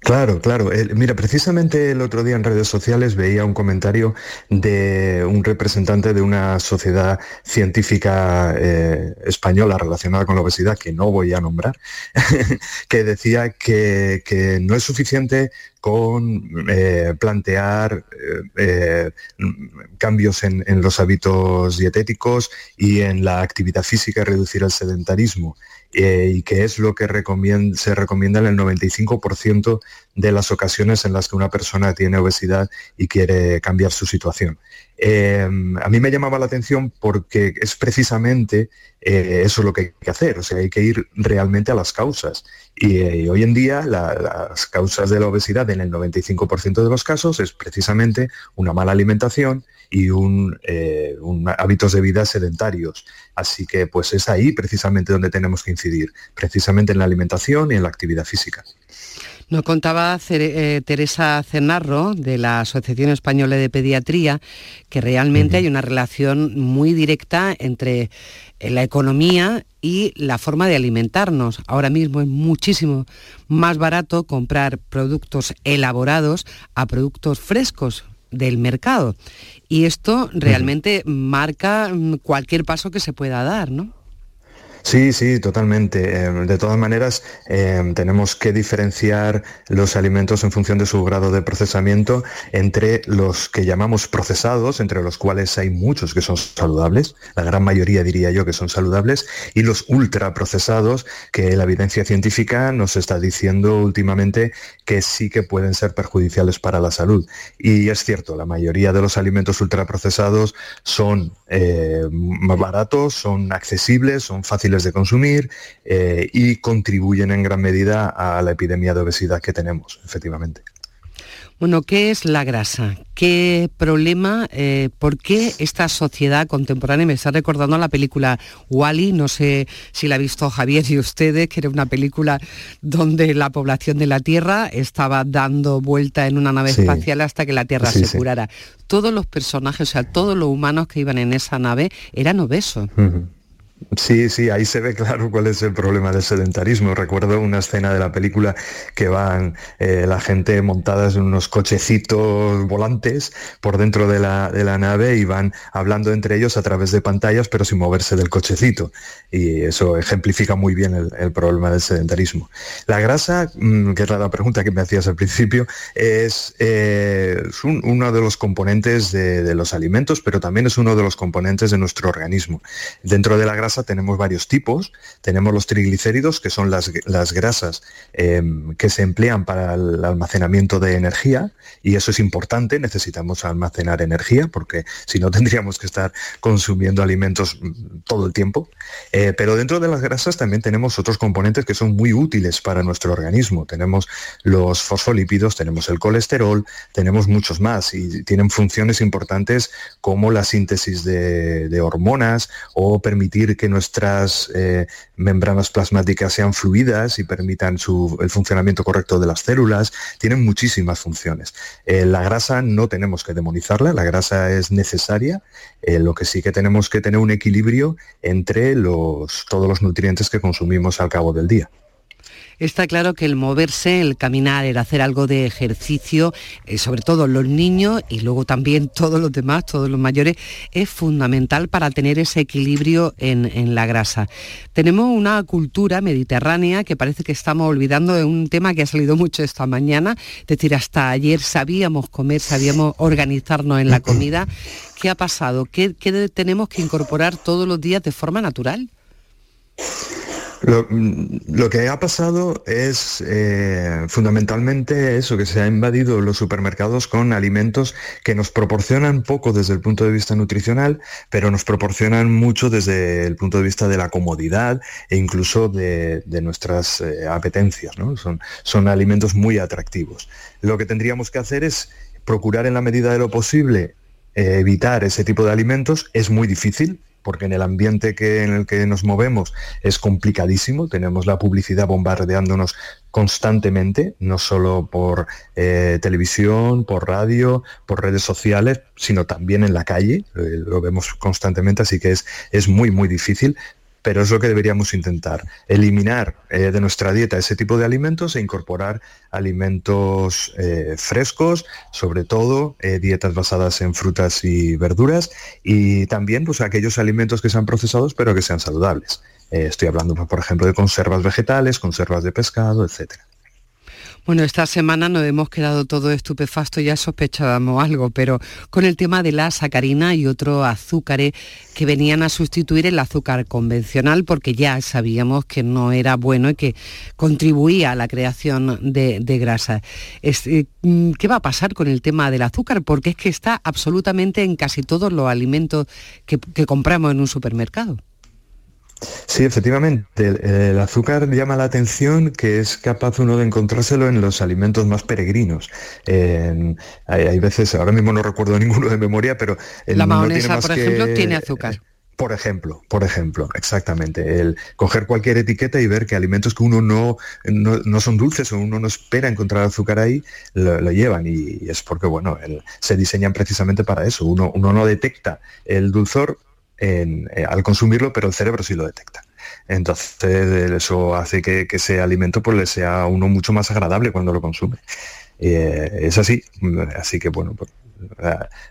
Claro, claro. Mira, precisamente el otro día en redes sociales veía un comentario de un representante de una sociedad científica eh, española relacionada con la obesidad, que no voy a nombrar, que decía que, no es suficiente con eh, plantear eh, cambios en, en, los hábitos dietéticos y en la actividad física reducir el sedentarismo. Eh, y que es lo que se recomienda en el 95% de las ocasiones en las que una persona tiene obesidad y quiere cambiar su situación. Em, a mí me llamaba la atención porque es precisamente eh, eso lo que hay que hacer, o sea, hay que ir realmente a las causas. Y, eh, hoy en día las causas de la obesidad en el 95% de los casos es precisamente una mala alimentación y un, eh, hábitos de vida sedentarios. Así que pues es ahí precisamente donde tenemos que incidir, precisamente en la alimentación y en la actividad física. Nos contaba eh, Teresa Cenarro de la Asociación Española de Pediatría que realmente hay una relación muy directa entre eh, la economía y la forma de alimentarnos. Ahora mismo es muchísimo más barato comprar productos elaborados a productos frescos del mercado. Y esto realmente marca mm, cualquier paso que se pueda dar, ¿no? Sí, sí, totalmente. Em, de todas maneras, em, tenemos que diferenciar los alimentos en función de su grado de procesamiento entre los que llamamos procesados, entre los cuales hay muchos que son saludables, la gran mayoría diría yo que son saludables, y los ultraprocesados, que la evidencia científica nos está diciendo últimamente que sí que pueden ser perjudiciales para la salud. Y es cierto, la mayoría de los alimentos ultraprocesados son eh, más baratos, son accesibles, son fáciles de consumir eh, y contribuyen en gran medida a la epidemia de obesidad que tenemos, efectivamente. Bueno, ¿qué es la grasa? ¿Qué problema? Eh, ¿Por qué esta sociedad contemporánea? Me está recordando la película Wally, no sé si la ha visto Javier y ustedes, que era una película donde la población de la Tierra estaba dando vuelta en una nave espacial hasta que la Tierra se curara. Todos los personajes, o sea, todos los humanos que iban en esa nave eran obesos. Sí, sí, ahí se ve claro cuál es el problema del sedentarismo. Recuerdo una escena de la película que van eh, la gente montadas en unos cochecitos volantes por dentro de la, nave y van hablando entre ellos a través de pantallas, pero sin moverse del cochecito. Y eso ejemplifica muy bien el, problema del sedentarismo. La grasa, mm, que es la pregunta que me hacías al principio, es, eh, uno de los componentes de, de los alimentos, pero también es uno de los componentes de nuestro organismo. Dentro de la grasa tenemos varios tipos. Tenemos los triglicéridos, que son las, grasas em, que se emplean para el almacenamiento de energía, y eso es importante, necesitamos almacenar energía, porque si no tendríamos que estar consumiendo alimentos mm, todo el tiempo. Eh, pero dentro de las grasas también tenemos otros componentes que son muy útiles para nuestro organismo. Tenemos los fosfolípidos, tenemos el colesterol, tenemos muchos más, y tienen funciones importantes como la síntesis de, de hormonas o permitir que nuestras eh, membranas plasmáticas sean fluidas y permitan el funcionamiento correcto de las células. Tienen muchísimas funciones. Eh, la grasa no tenemos que demonizarla, la grasa es necesaria. Eh, lo que sí que tenemos que tener un equilibrio entre todos los nutrientes que consumimos al cabo del día. Está claro que el moverse, el caminar, el hacer algo de ejercicio, eh, sobre todo los niños y luego también todos los demás, todos los mayores, es fundamental para tener ese equilibrio en, la grasa. Tenemos una cultura mediterránea que parece que estamos olvidando de un tema que ha salido mucho esta mañana, es decir, hasta ayer sabíamos comer, sabíamos organizarnos en la comida. ¿Qué ha pasado? qué tenemos que incorporar todos los días de forma natural? Lo, que ha pasado es eh, fundamentalmente eso, que se ha invadido los supermercados con alimentos que nos proporcionan poco desde el punto de vista nutricional, pero nos proporcionan mucho desde el punto de vista de la comodidad e incluso de, nuestras eh, apetencias. Son, son alimentos muy atractivos. Lo que tendríamos que hacer es procurar en la medida de lo posible eh, evitar ese tipo de alimentos. Es muy difícil, porque en el ambiente que, en el que nos movemos es complicadísimo, tenemos la publicidad bombardeándonos constantemente, no solo por eh, televisión, por radio, por redes sociales, sino también en la calle, eh, lo vemos constantemente, así que es, es muy, muy difícil, pero es lo que deberíamos intentar, eliminar eh, de nuestra dieta ese tipo de alimentos e incorporar alimentos eh, frescos, sobre todo eh, dietas basadas en frutas y verduras y también pues, aquellos alimentos que sean procesados pero que sean saludables. estoy hablando, por ejemplo, de conservas vegetales, conservas de pescado, etcétera. Bueno, esta semana nos hemos quedado todo estupefacto, ya sospechábamos algo, pero con el tema de la sacarina y otros azúcares que venían a sustituir el azúcar convencional, porque ya sabíamos que no era bueno y que contribuía a la creación de, grasa. Eh, ¿Qué va a pasar con el tema del azúcar? Porque es que está absolutamente en casi todos los alimentos que compramos en un supermercado. Sí, efectivamente, el, azúcar llama la atención que es capaz uno de encontrárselo en los alimentos más peregrinos. hay, veces, ahora mismo no recuerdo ninguno de memoria, pero... la mayonesa, por ejemplo, tiene azúcar. Por ejemplo, por ejemplo, exactamente. El coger cualquier etiqueta y ver que alimentos que uno no, no, son dulces o uno no espera encontrar azúcar ahí, lo, llevan. Y, es porque, bueno, se diseñan precisamente para eso. Uno, uno no detecta el dulzor eh, al consumirlo, pero el cerebro sí lo detecta. Entonces eso hace que, ese alimento pues, le sea a uno mucho más agradable cuando lo consume. Eh, es así, así que bueno, pues,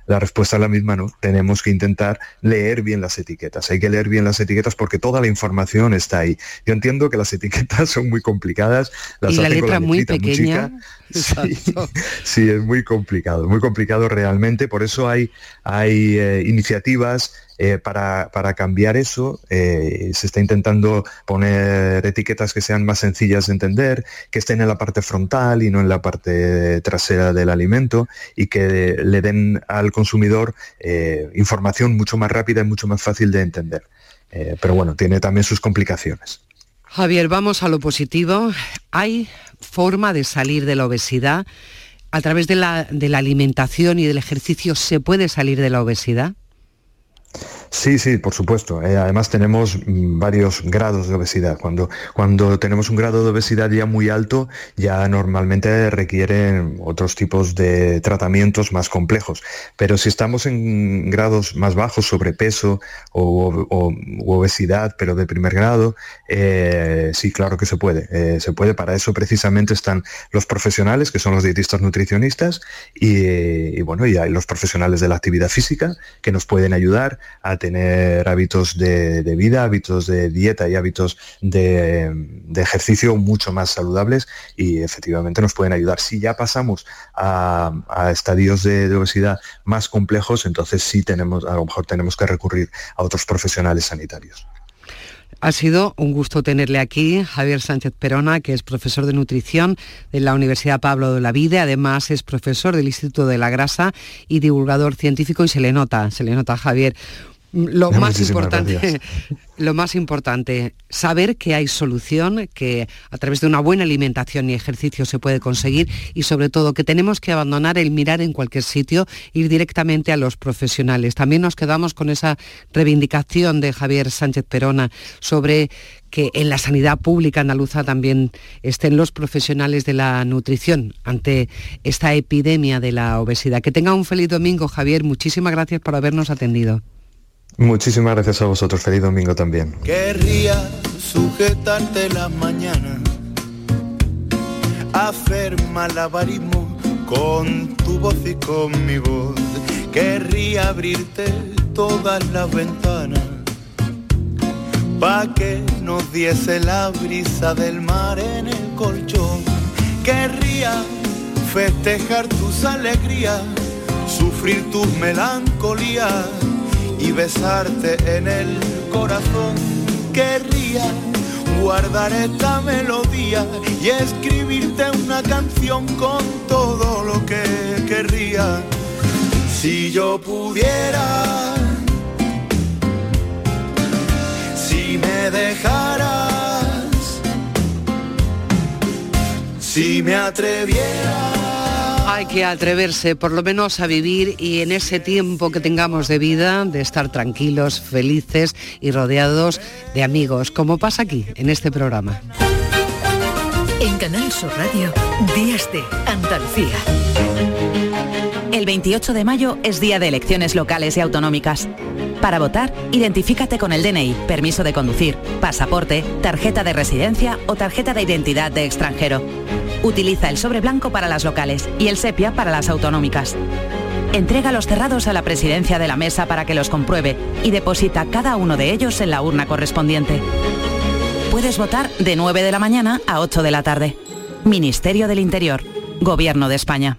la, respuesta es la misma, ¿no? Tenemos que intentar leer bien las etiquetas. Hay que leer bien las etiquetas porque toda la información está ahí. Yo entiendo que las etiquetas son muy complicadas. Las y la letra muy pequeña. sí, es muy complicado, muy complicado realmente. Por eso hay, hay eh, iniciativas eh, para, cambiar eso. Eh, se está intentando poner etiquetas que sean más sencillas de entender, que estén en la parte frontal y no en la parte trasera del alimento y que le den al consumidor información mucho más rápida y mucho más fácil de entender. pero bueno, tiene también sus complicaciones. Javier, vamos a lo positivo. Hay forma de salir de la obesidad. A través de la, de la alimentación y del ejercicio se puede salir de la obesidad. Sí, sí, por supuesto. Eh, además tenemos mm, varios grados de obesidad. Cuando, cuando tenemos un grado de obesidad ya muy alto, ya normalmente requieren otros tipos de tratamientos más complejos. Pero si estamos en grados más bajos, sobrepeso o, obesidad, pero de primer grado, eh, sí, claro que se puede. Eh, se puede. Para eso precisamente están los profesionales, que son los dietistas nutricionistas, y, bueno, y hay los profesionales de la actividad física que nos pueden ayudar a tener hábitos de, vida, hábitos de dieta y hábitos de, ejercicio mucho más saludables y efectivamente nos pueden ayudar. Si ya pasamos a, estadios de, obesidad más complejos, entonces sí tenemos, a lo mejor tenemos que recurrir a otros profesionales sanitarios. Ha sido un gusto tenerle aquí, Javier Sánchez Perona, que es profesor de nutrición de la Universidad Pablo de la Vida, además es profesor del Instituto de la Grasa y divulgador científico y se le nota, se le nota, Javier, lo más importante, lo más importante, saber que hay solución, que a través de una buena alimentación y ejercicio se puede conseguir y sobre todo que tenemos que abandonar el mirar en cualquier sitio, ir directamente a los profesionales. También nos quedamos con esa reivindicación de Javier Sánchez Perona sobre que en la sanidad pública andaluza también estén los profesionales de la nutrición ante esta epidemia de la obesidad. Que tenga un feliz domingo, Javier. Muchísimas gracias por habernos atendido. Muchísimas gracias a vosotros. Feliz domingo también. Querría sujetarte las mañanas, hacer malabarismo con tu voz y con mi voz. Querría abrirte todas las ventanas pa' que nos diese la brisa del mar en el colchón. Querría festejar tus alegrías, sufrir tus melancolías y besarte en el corazón. Querría guardar esta melodía y escribirte una canción con todo lo que querría. Si yo pudiera, si me dejaras, si me atreviera hay que atreverse por lo menos a vivir y en ese tiempo que tengamos de vida, de estar tranquilos, felices y rodeados de amigos, como pasa aquí, en este programa. En Canal Sur Radio, Días de Andalucía. El 28 de mayo es día de elecciones locales y autonómicas. Para votar, identifícate con el DNI, permiso de conducir, pasaporte, tarjeta de residencia o tarjeta de identidad de extranjero. Utiliza el sobre blanco para las locales y el sepia para las autonómicas. Entrega los cerrados a la presidencia de la mesa para que los compruebe y deposita cada uno de ellos en la urna correspondiente. Puedes votar de 9 de la mañana a 8 de la tarde. Ministerio del Interior, Gobierno de España.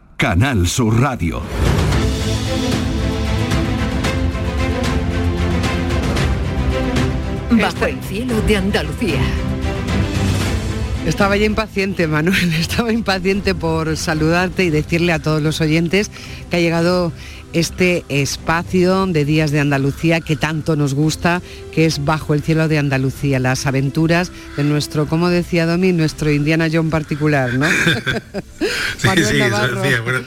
Canal Sur Radio. Bajo el cielo de Andalucía. Estaba ya impaciente, Manuel, estaba impaciente por saludarte y decirle a todos los oyentes que ha llegado este espacio de Días de Andalucía que tanto nos gusta, que es Bajo el cielo de Andalucía, las aventuras de nuestro, como decía Domi, nuestro Indiana John particular, ¿no? sí, sí, Navarro. Bueno.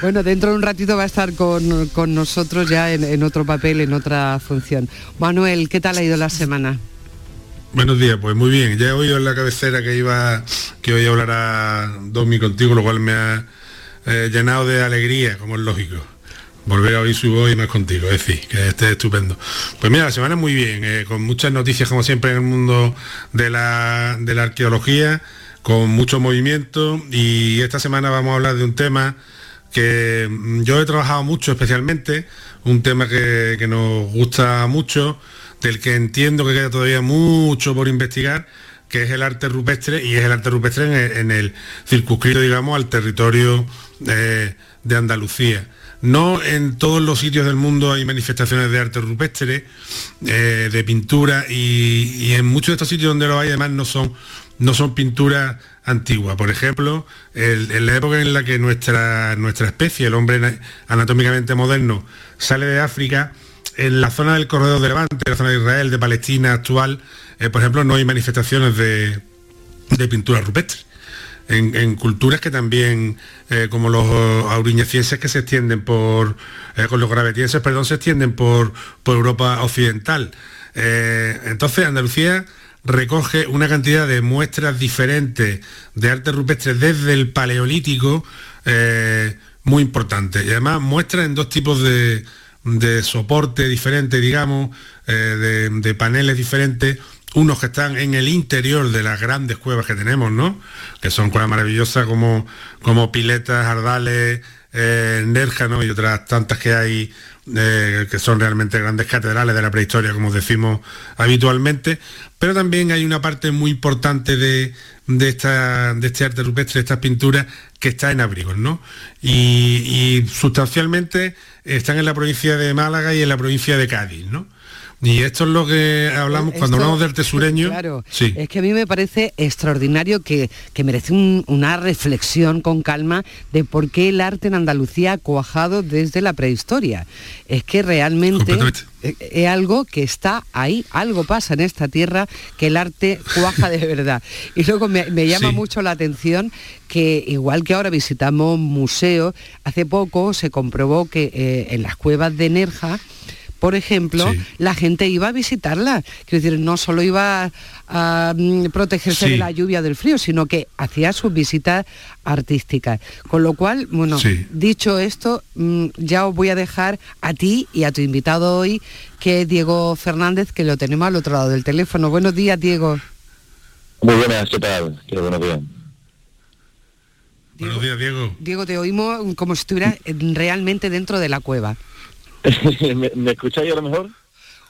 bueno. dentro de un ratito va a estar con, con nosotros ya en, en, otro papel, en otra función. Manuel, ¿qué tal ha ido la semana? Buenos días, pues muy bien. Ya he oído en la cabecera que iba que hoy hablará Domi contigo, lo cual me ha eh, llenado de alegría, como es lógico volver a oír su voz y más contigo, es decir, que esté estupendo. Pues mira, la semana muy bien, eh, con muchas noticias como siempre en el mundo de la, de la arqueología, con mucho movimiento y esta semana vamos a hablar de un tema que mm, yo he trabajado mucho especialmente, un tema que, que nos gusta mucho, del que entiendo que queda todavía mucho por investigar, que es el arte rupestre y es el arte rupestre en el, en circunscrito, digamos, al territorio eh, de Andalucía. No en todos los sitios del mundo hay manifestaciones de arte rupestre, eh, de pintura, y, en muchos de estos sitios donde lo hay además no son, no son pinturas antiguas. Por ejemplo, en la época en la que nuestra, nuestra especie, el hombre anatómicamente moderno, sale de África, en la zona del corredor de Levante, la zona de Israel, de Palestina actual, eh, por ejemplo, no hay manifestaciones de, de pintura rupestre en, culturas que también, eh, como los auriñecienses que se extienden por, eh, con los gravetienses, perdón, se extienden por, por Europa Occidental. Eh, entonces Andalucía recoge una cantidad de muestras diferentes de arte rupestre desde el Paleolítico eh, muy importante. Y además muestras en dos tipos de, de soporte diferentes, digamos, eh, de paneles diferentes unos que están en el interior de las grandes cuevas que tenemos, ¿no? Que son cuevas maravillosas como, como Piletas, Ardales, eh, Nerja, ¿no? Y otras tantas que hay eh, que son realmente grandes catedrales de la prehistoria, como decimos habitualmente. Pero también hay una parte muy importante de, de, esta, de este arte rupestre, de estas pinturas, que está en abrigos, ¿no? Y, y sustancialmente están en la provincia de Málaga y en la provincia de Cádiz, ¿no? Y esto es lo que hablamos Esto, cuando hablamos del tesureño. Claro, sí. es que a mí me parece extraordinario que, que merece un, una reflexión con calma de por qué el arte en Andalucía ha cuajado desde la prehistoria. Es que realmente es algo que está ahí, algo pasa en esta tierra que el arte cuaja de verdad. Y luego me, me llama sí. mucho la atención que igual que ahora visitamos museos, hace poco se comprobó que eh, en las cuevas de Nerja, por ejemplo, sí. la gente iba a visitarla. Quiero decir, no solo iba a, mm, protegerse sí. de la lluvia del frío, sino que hacía sus visitas artísticas. Con lo cual, bueno, sí. dicho esto, mmm, ya os voy a dejar a ti y a tu invitado hoy, que es Diego Fernández, que lo tenemos al otro lado del teléfono. Buenos días, Diego. Muy buenas, ¿qué tal? Qué buenos días. Diego, buenos días, Diego. Diego, te oímos como si estuvieras realmente dentro de la cueva. ¿Me, ¿Me escucháis a lo mejor?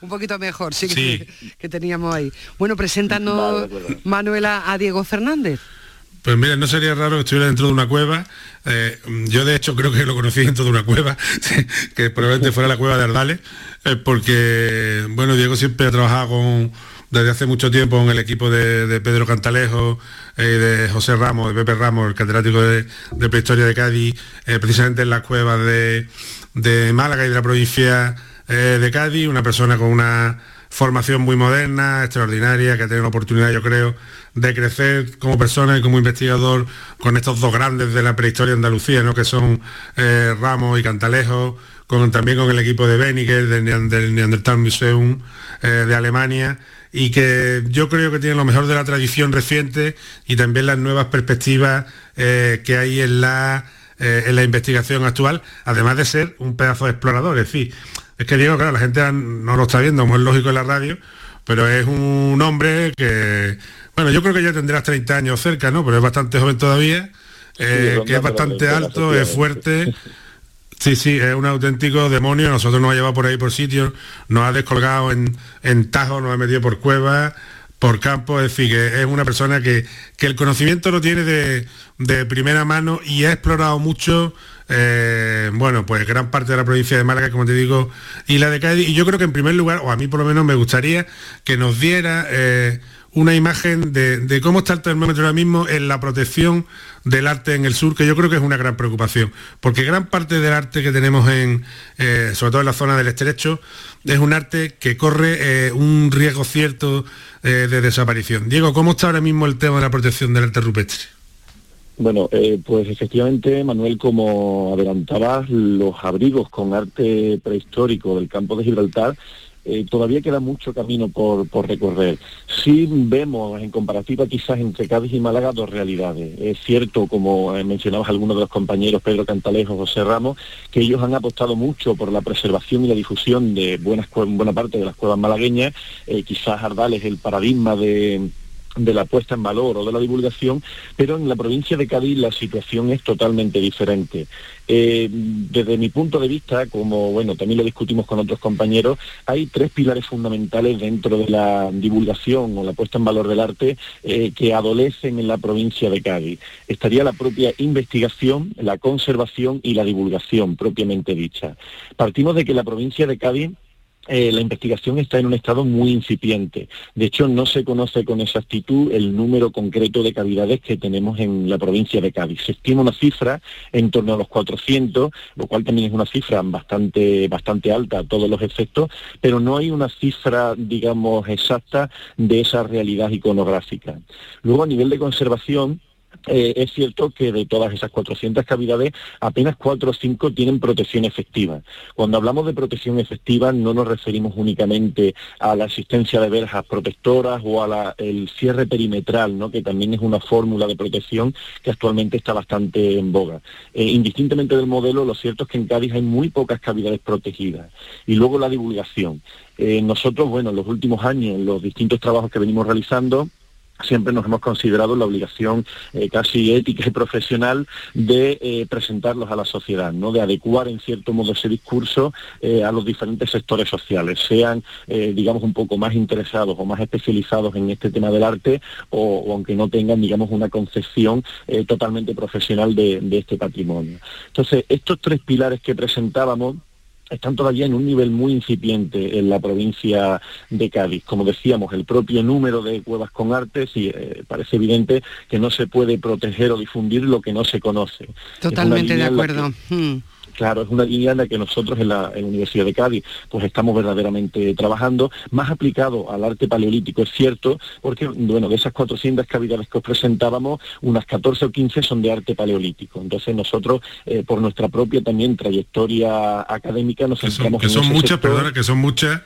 Un poquito mejor, sí, sí. Que, que, teníamos ahí. Bueno, preséntanos, vale, Manuela, a Diego Fernández. Pues mira, no sería raro que estuviera dentro de una cueva. Eh, yo de hecho creo que lo conocí dentro de una cueva, que probablemente fuera la cueva de Ardales, eh, porque, bueno, Diego siempre ha trabajado con, desde hace mucho tiempo en el equipo de, de Pedro Cantalejo, eh, de José Ramos, de Pepe Ramos, el catedrático de, de prehistoria de Cádiz, eh, precisamente en las cuevas de, de, Málaga y de la provincia eh, de Cádiz, una persona con una formación muy moderna, extraordinaria, que ha tenido la oportunidad, yo creo, de crecer como persona y como investigador con estos dos grandes de la prehistoria Andalucía, ¿no? que son eh, Ramos y Cantalejo, con, también con el equipo de Beniger, del, Neandertal Museum eh, de Alemania, y que yo creo que tiene lo mejor de la tradición reciente y también las nuevas perspectivas que hay en la, en la investigación actual, además de ser un pedazo de explorador. Es decir, es que Diego, claro, la gente no lo está viendo, como es lógico en la radio, pero es un hombre que, bueno, yo creo que ya tendrás 30 años cerca, ¿no? Pero es bastante joven todavía, eh, que es bastante alto, es fuerte. Sí, sí, es un auténtico demonio. Nosotros nos ha llevado por ahí por sitios, nos ha descolgado en, en tajos, nos ha metido por cuevas, por campo. Es decir, que es una persona que, el conocimiento lo tiene de, de primera mano y ha explorado mucho eh, bueno, pues gran parte de la provincia de Málaga, como te digo, y la de Cádiz. Y yo creo que en primer lugar, o a mí por lo menos me gustaría que nos diera eh, una imagen de, cómo está el termómetro ahora mismo en la protección del arte en el sur, que yo creo que es una gran preocupación, porque gran parte del arte que tenemos en, eh, sobre todo en la zona del estrecho, es un arte que corre un riesgo cierto de desaparición. Diego, ¿cómo está ahora mismo el tema de la protección del arte rupestre? Bueno, eh, pues efectivamente, Manuel, como adelantabas, los abrigos con arte prehistórico del campo de Gibraltar eh, todavía queda mucho camino por, recorrer. Sí vemos en comparativa quizás entre Cádiz y Málaga dos realidades. Es cierto, como eh, mencionabas algunos de los compañeros, Pedro Cantalejo, José Ramos, que ellos han apostado mucho por la preservación y la difusión de buenas, buena parte de las cuevas malagueñas. quizás Ardal es el paradigma de de la puesta en valor o de la divulgación, pero en la provincia de Cádiz la situación es totalmente diferente. Eh, desde mi punto de vista, como bueno, también lo discutimos con otros compañeros, hay tres pilares fundamentales dentro de la divulgación o la puesta en valor del arte eh, que adolecen en la provincia de Cádiz. Estaría la propia investigación, la conservación y la divulgación propiamente dicha. Partimos de que la provincia de Cádiz eh, la investigación está en un estado muy incipiente. De hecho, no se conoce con exactitud el número concreto de cavidades que tenemos en la provincia de Cádiz. Se estima una cifra en torno a los 400, lo cual también es una cifra bastante, bastante alta a todos los efectos, pero no hay una cifra, digamos, exacta de esa realidad iconográfica. Luego, a nivel de conservación, eh, es cierto que de todas esas 400 cavidades, apenas 4 o 5 tienen protección efectiva. Cuando hablamos de protección efectiva no nos referimos únicamente a la existencia de verjas protectoras o al cierre perimetral, ¿no? que también es una fórmula de protección que actualmente está bastante en boga. Eh, indistintamente del modelo, lo cierto es que en Cádiz hay muy pocas cavidades protegidas. Y luego la divulgación. Eh, nosotros, bueno, en los últimos años, en los distintos trabajos que venimos realizando, siempre nos hemos considerado la obligación eh, casi ética y profesional de eh, presentarlos a la sociedad, ¿no? de adecuar en cierto modo ese discurso eh, a los diferentes sectores sociales, sean digamos un poco más interesados o más especializados en este tema del arte o, aunque no tengan digamos una concepción totalmente profesional de este patrimonio. Entonces, estos tres pilares que presentábamos están todavía en un nivel muy incipiente en la provincia de Cádiz. Como decíamos, el propio número de cuevas con arte, sí, eh, parece evidente que no se puede proteger o difundir lo que no se conoce. Totalmente de acuerdo. Claro, es una línea en la que nosotros en la, Universidad de Cádiz pues estamos verdaderamente trabajando, más aplicado al arte paleolítico, es cierto, porque bueno, de esas 400 cavidades que os presentábamos, unas 14 o 15 son de arte paleolítico. Entonces nosotros, eh, por nuestra propia también trayectoria académica, nos que son, que son muchas, perdona, que son muchas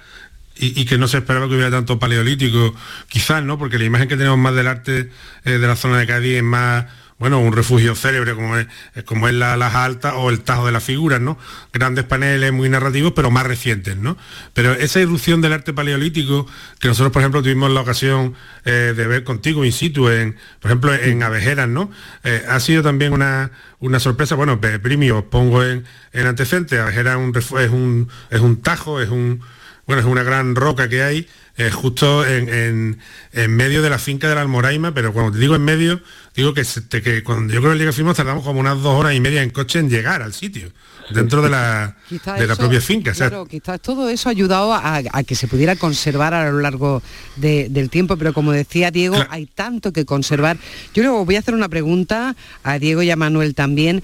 y, que no se esperaba que hubiera tanto paleolítico, quizás, ¿no? Porque la imagen que tenemos más del arte eh, de la zona de Cádiz es más bueno, un refugio célebre como es, como es la, las altas o el Tajo de las Figuras, ¿no? Grandes paneles muy narrativos, pero más recientes, ¿no? Pero esa irrupción del arte paleolítico, que nosotros, por ejemplo, tuvimos la ocasión eh, de ver contigo in situ, en, por ejemplo, en Avejeras, ¿no? Eh, ha sido también una, una sorpresa, bueno, primio, os pongo en, en antecedente, Avejeras es un, es un, es un tajo, es un, bueno, es una gran roca que hay, eh, justo en, medio de la finca de la Almoraima, pero cuando te digo en medio, digo que, que cuando yo creo que el día que fuimos tardamos como unas dos horas y media en coche en llegar al sitio, dentro de la, de la propia finca. Claro, quizás todo eso ha ayudado a, que se pudiera conservar a lo largo del tiempo, pero como decía Diego, hay tanto que conservar. Yo luego voy a hacer una pregunta a Diego y a Manuel también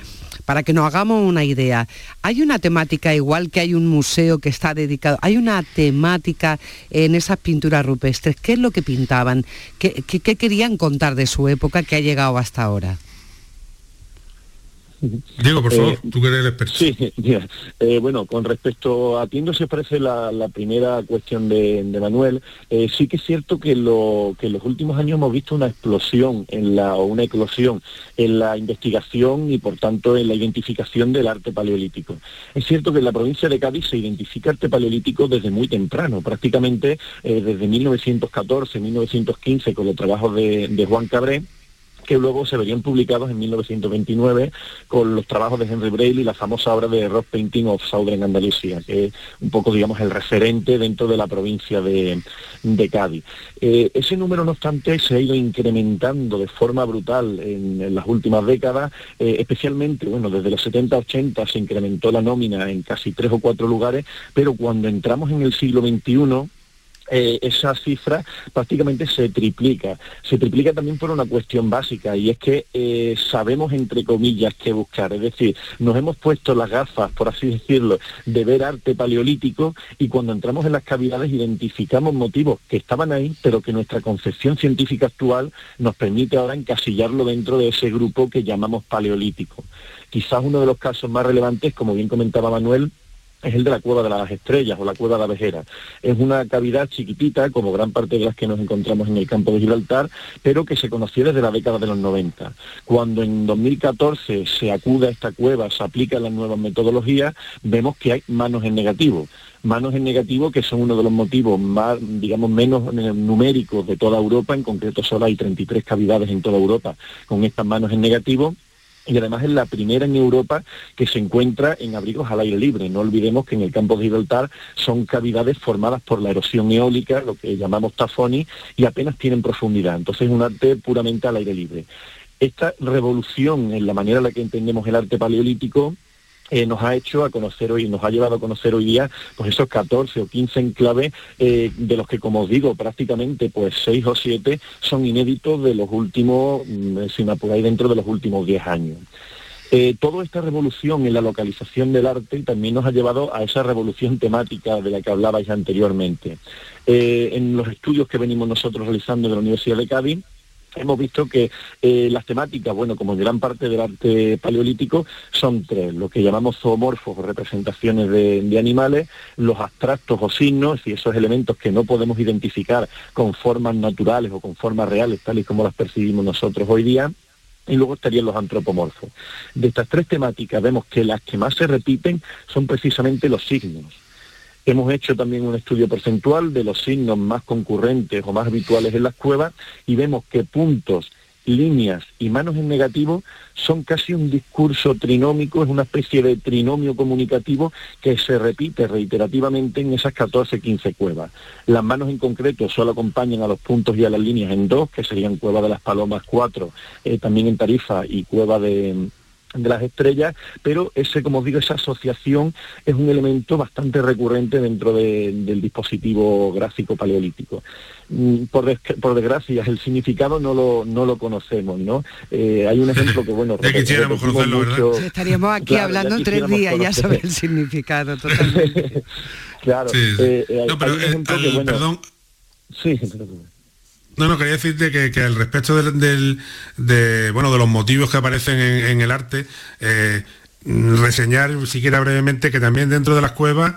para que nos hagamos una idea, ¿hay una temática igual que hay un museo que está dedicado? ¿Hay una temática en esas pinturas rupestres? ¿Qué es lo que pintaban? ¿Qué, qué querían contar de su época que ha llegado hasta ahora? Diego, por favor, eh, tú que eres el experto. Sí, eh, bueno, con respecto a Tiendo se parece la, primera cuestión de, Manuel. Eh, sí que es cierto que, lo, que en los últimos años hemos visto una explosión en la, o una eclosión en la investigación y por tanto en la identificación del arte paleolítico. Es cierto que en la provincia de Cádiz se identifica arte paleolítico desde muy temprano, prácticamente desde 1914, 1915, con los trabajos de, de Juan Cabré que luego se verían publicados en 1929 con los trabajos de Henry Braille y la famosa obra de Rock Painting of Southern Andalusia, que es un poco, digamos, el referente dentro de la provincia de, Cádiz. Eh, ese número, no obstante, se ha ido incrementando de forma brutal en, las últimas décadas, eh, especialmente, bueno, desde los 70-80 se incrementó la nómina en casi tres o cuatro lugares, pero cuando entramos en el siglo XXI, eh, esa cifra prácticamente se triplica. Se triplica también por una cuestión básica y es que eh, sabemos, entre comillas, qué buscar. Es decir, nos hemos puesto las gafas, por así decirlo, de ver arte paleolítico y cuando entramos en las cavidades identificamos motivos que estaban ahí, pero que nuestra concepción científica actual nos permite ahora encasillarlo dentro de ese grupo que llamamos paleolítico. Quizás uno de los casos más relevantes, como bien comentaba Manuel, es el de la Cueva de las Estrellas o la Cueva de la Vejera. Es una cavidad chiquitita, como gran parte de las que nos encontramos en el campo de Gibraltar, pero que se conoció desde la década de los 90. Cuando en 2014 se acude a esta cueva, se aplican las nuevas metodologías, vemos que hay manos en negativo manos en negativo, que son uno de los motivos más, digamos, menos eh, numéricos de toda Europa, en concreto solo hay 33 cavidades en toda Europa con estas manos en negativo, y además es la primera en Europa que se encuentra en abrigos al aire libre. No olvidemos que en el campo de Gibraltar son cavidades formadas por la erosión eólica, lo que llamamos tafoni, y apenas tienen profundidad. Entonces es un arte puramente al aire libre. Esta revolución en la manera en la que entendemos el arte paleolítico eh, nos ha hecho a conocer hoy, nos ha llevado a conocer hoy día pues esos 14 o 15 enclaves eh, de los que como os digo prácticamente pues 6 o 7 son inéditos de los últimos, mm, si me apuráis, dentro de los últimos 10 años. Eh, toda esta revolución en la localización del arte también nos ha llevado a esa revolución temática de la que hablabais anteriormente. en los estudios que venimos nosotros realizando de la Universidad de Cádiz, hemos visto que eh, las temáticas, bueno, como en gran parte del arte paleolítico, son tres, lo que llamamos zoomorfos o representaciones de, animales, los abstractos o signos, y esos elementos que no podemos identificar con formas naturales o con formas reales, tal y como las percibimos nosotros hoy día, y luego estarían los antropomorfos. De estas tres temáticas vemos que las que más se repiten son precisamente los signos. Hemos hecho también un estudio porcentual de los signos más concurrentes o más habituales en las cuevas y vemos que puntos, líneas y manos en negativo son casi un discurso trinómico, es una especie de trinomio comunicativo que se repite reiterativamente en esas 14-15 cuevas. Las manos en concreto solo acompañan a los puntos y a las líneas en dos, que serían Cueva de las Palomas 4, eh, también en Tarifa y Cueva de, de las estrellas, pero ese, como os digo, esa asociación es un elemento bastante recurrente dentro del dispositivo gráfico paleolítico. Mm, por, desgracia, el significado no lo, no lo conocemos, ¿no? Eh, hay un ejemplo que, bueno... Estaríamos aquí hablando tres días ya sobre el significado, totalmente. claro. Eh, eh, no, pero, perdón. Sí, perdón. No, no, quería decirte que, al respecto del, de, bueno, de los motivos que aparecen en, el arte, eh, reseñar siquiera brevemente que también dentro de las cuevas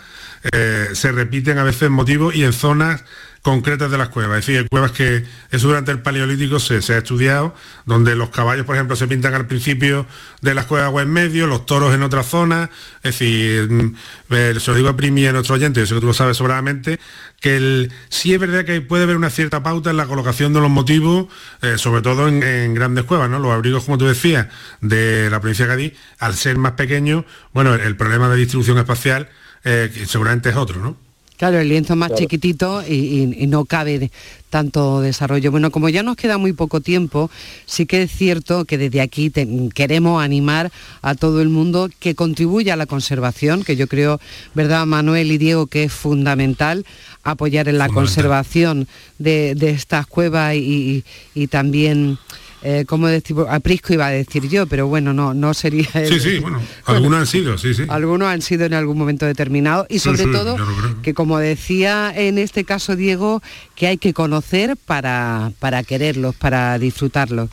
eh, se repiten a veces motivos y en zonas concretas de las cuevas. Es decir, cuevas que eso durante el Paleolítico se, ha estudiado, donde los caballos, por ejemplo, se pintan al principio de las cuevas o en medio, los toros en otra zona. Es decir, mm, eh, se lo digo a Primi a nuestro oyente, yo sé que tú lo sabes sobradamente, que el, sí es verdad que puede haber una cierta pauta en la colocación de los motivos, eh, sobre todo en, grandes cuevas, ¿no? Los abrigos, como tú decías, de la provincia de Cádiz, al ser más pequeños, bueno, el, problema de distribución espacial eh, seguramente es otro, ¿no? Claro, el lienzo más chiquitito y, no cabe tanto desarrollo. Bueno, como ya nos queda muy poco tiempo, sí que es cierto que desde aquí queremos animar a todo el mundo que contribuya a la conservación, que yo creo, ¿verdad, Manuel y Diego, que es fundamental apoyar en la conservación de, estas cuevas y, también eh, como decir, aprisco iba a decir yo, pero bueno, no, no sería... sí, sí, bueno, algunos han sido, sí, sí. Algunos han sido en algún momento determinado y sobre todo que como decía en este caso Diego, que hay que conocer para, para quererlos, para disfrutarlos.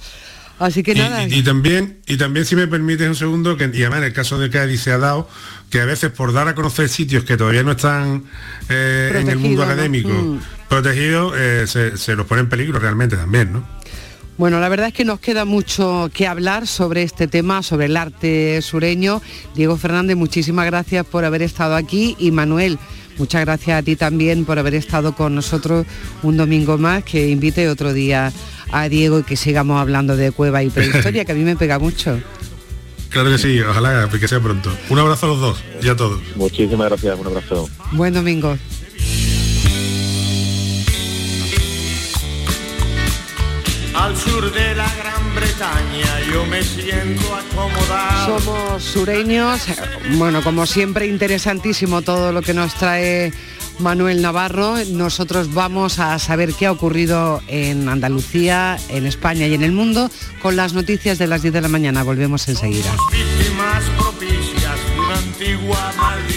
Así que nada. Y, también, y también si me permite un segundo, que y además en el caso de Cádiz se ha dado, que a veces por dar a conocer sitios que todavía no están eh, en el mundo académico mm. protegidos, eh, se, se los pone en peligro realmente también, ¿no? Bueno, la verdad es que nos queda mucho que hablar sobre este tema, sobre el arte sureño. Diego Fernández, muchísimas gracias por haber estado aquí y Manuel, muchas gracias a ti también por haber estado con nosotros un domingo más, que invite otro día a Diego y que sigamos hablando de cueva y prehistoria, que a mí me pega mucho. Claro que sí, ojalá que sea pronto. Un abrazo a los dos y a todos. Muchísimas gracias, un abrazo. Buen domingo. Al sur de la Gran Bretaña yo me siento acomodado. Somos sureños, bueno, como siempre interesantísimo todo lo que nos trae Manuel Navarro. Nosotros vamos a saber qué ha ocurrido en Andalucía, en España y en el mundo con las noticias de las 10 de la mañana. Volvemos enseguida. Somos víctimas propicias de una antigua maldición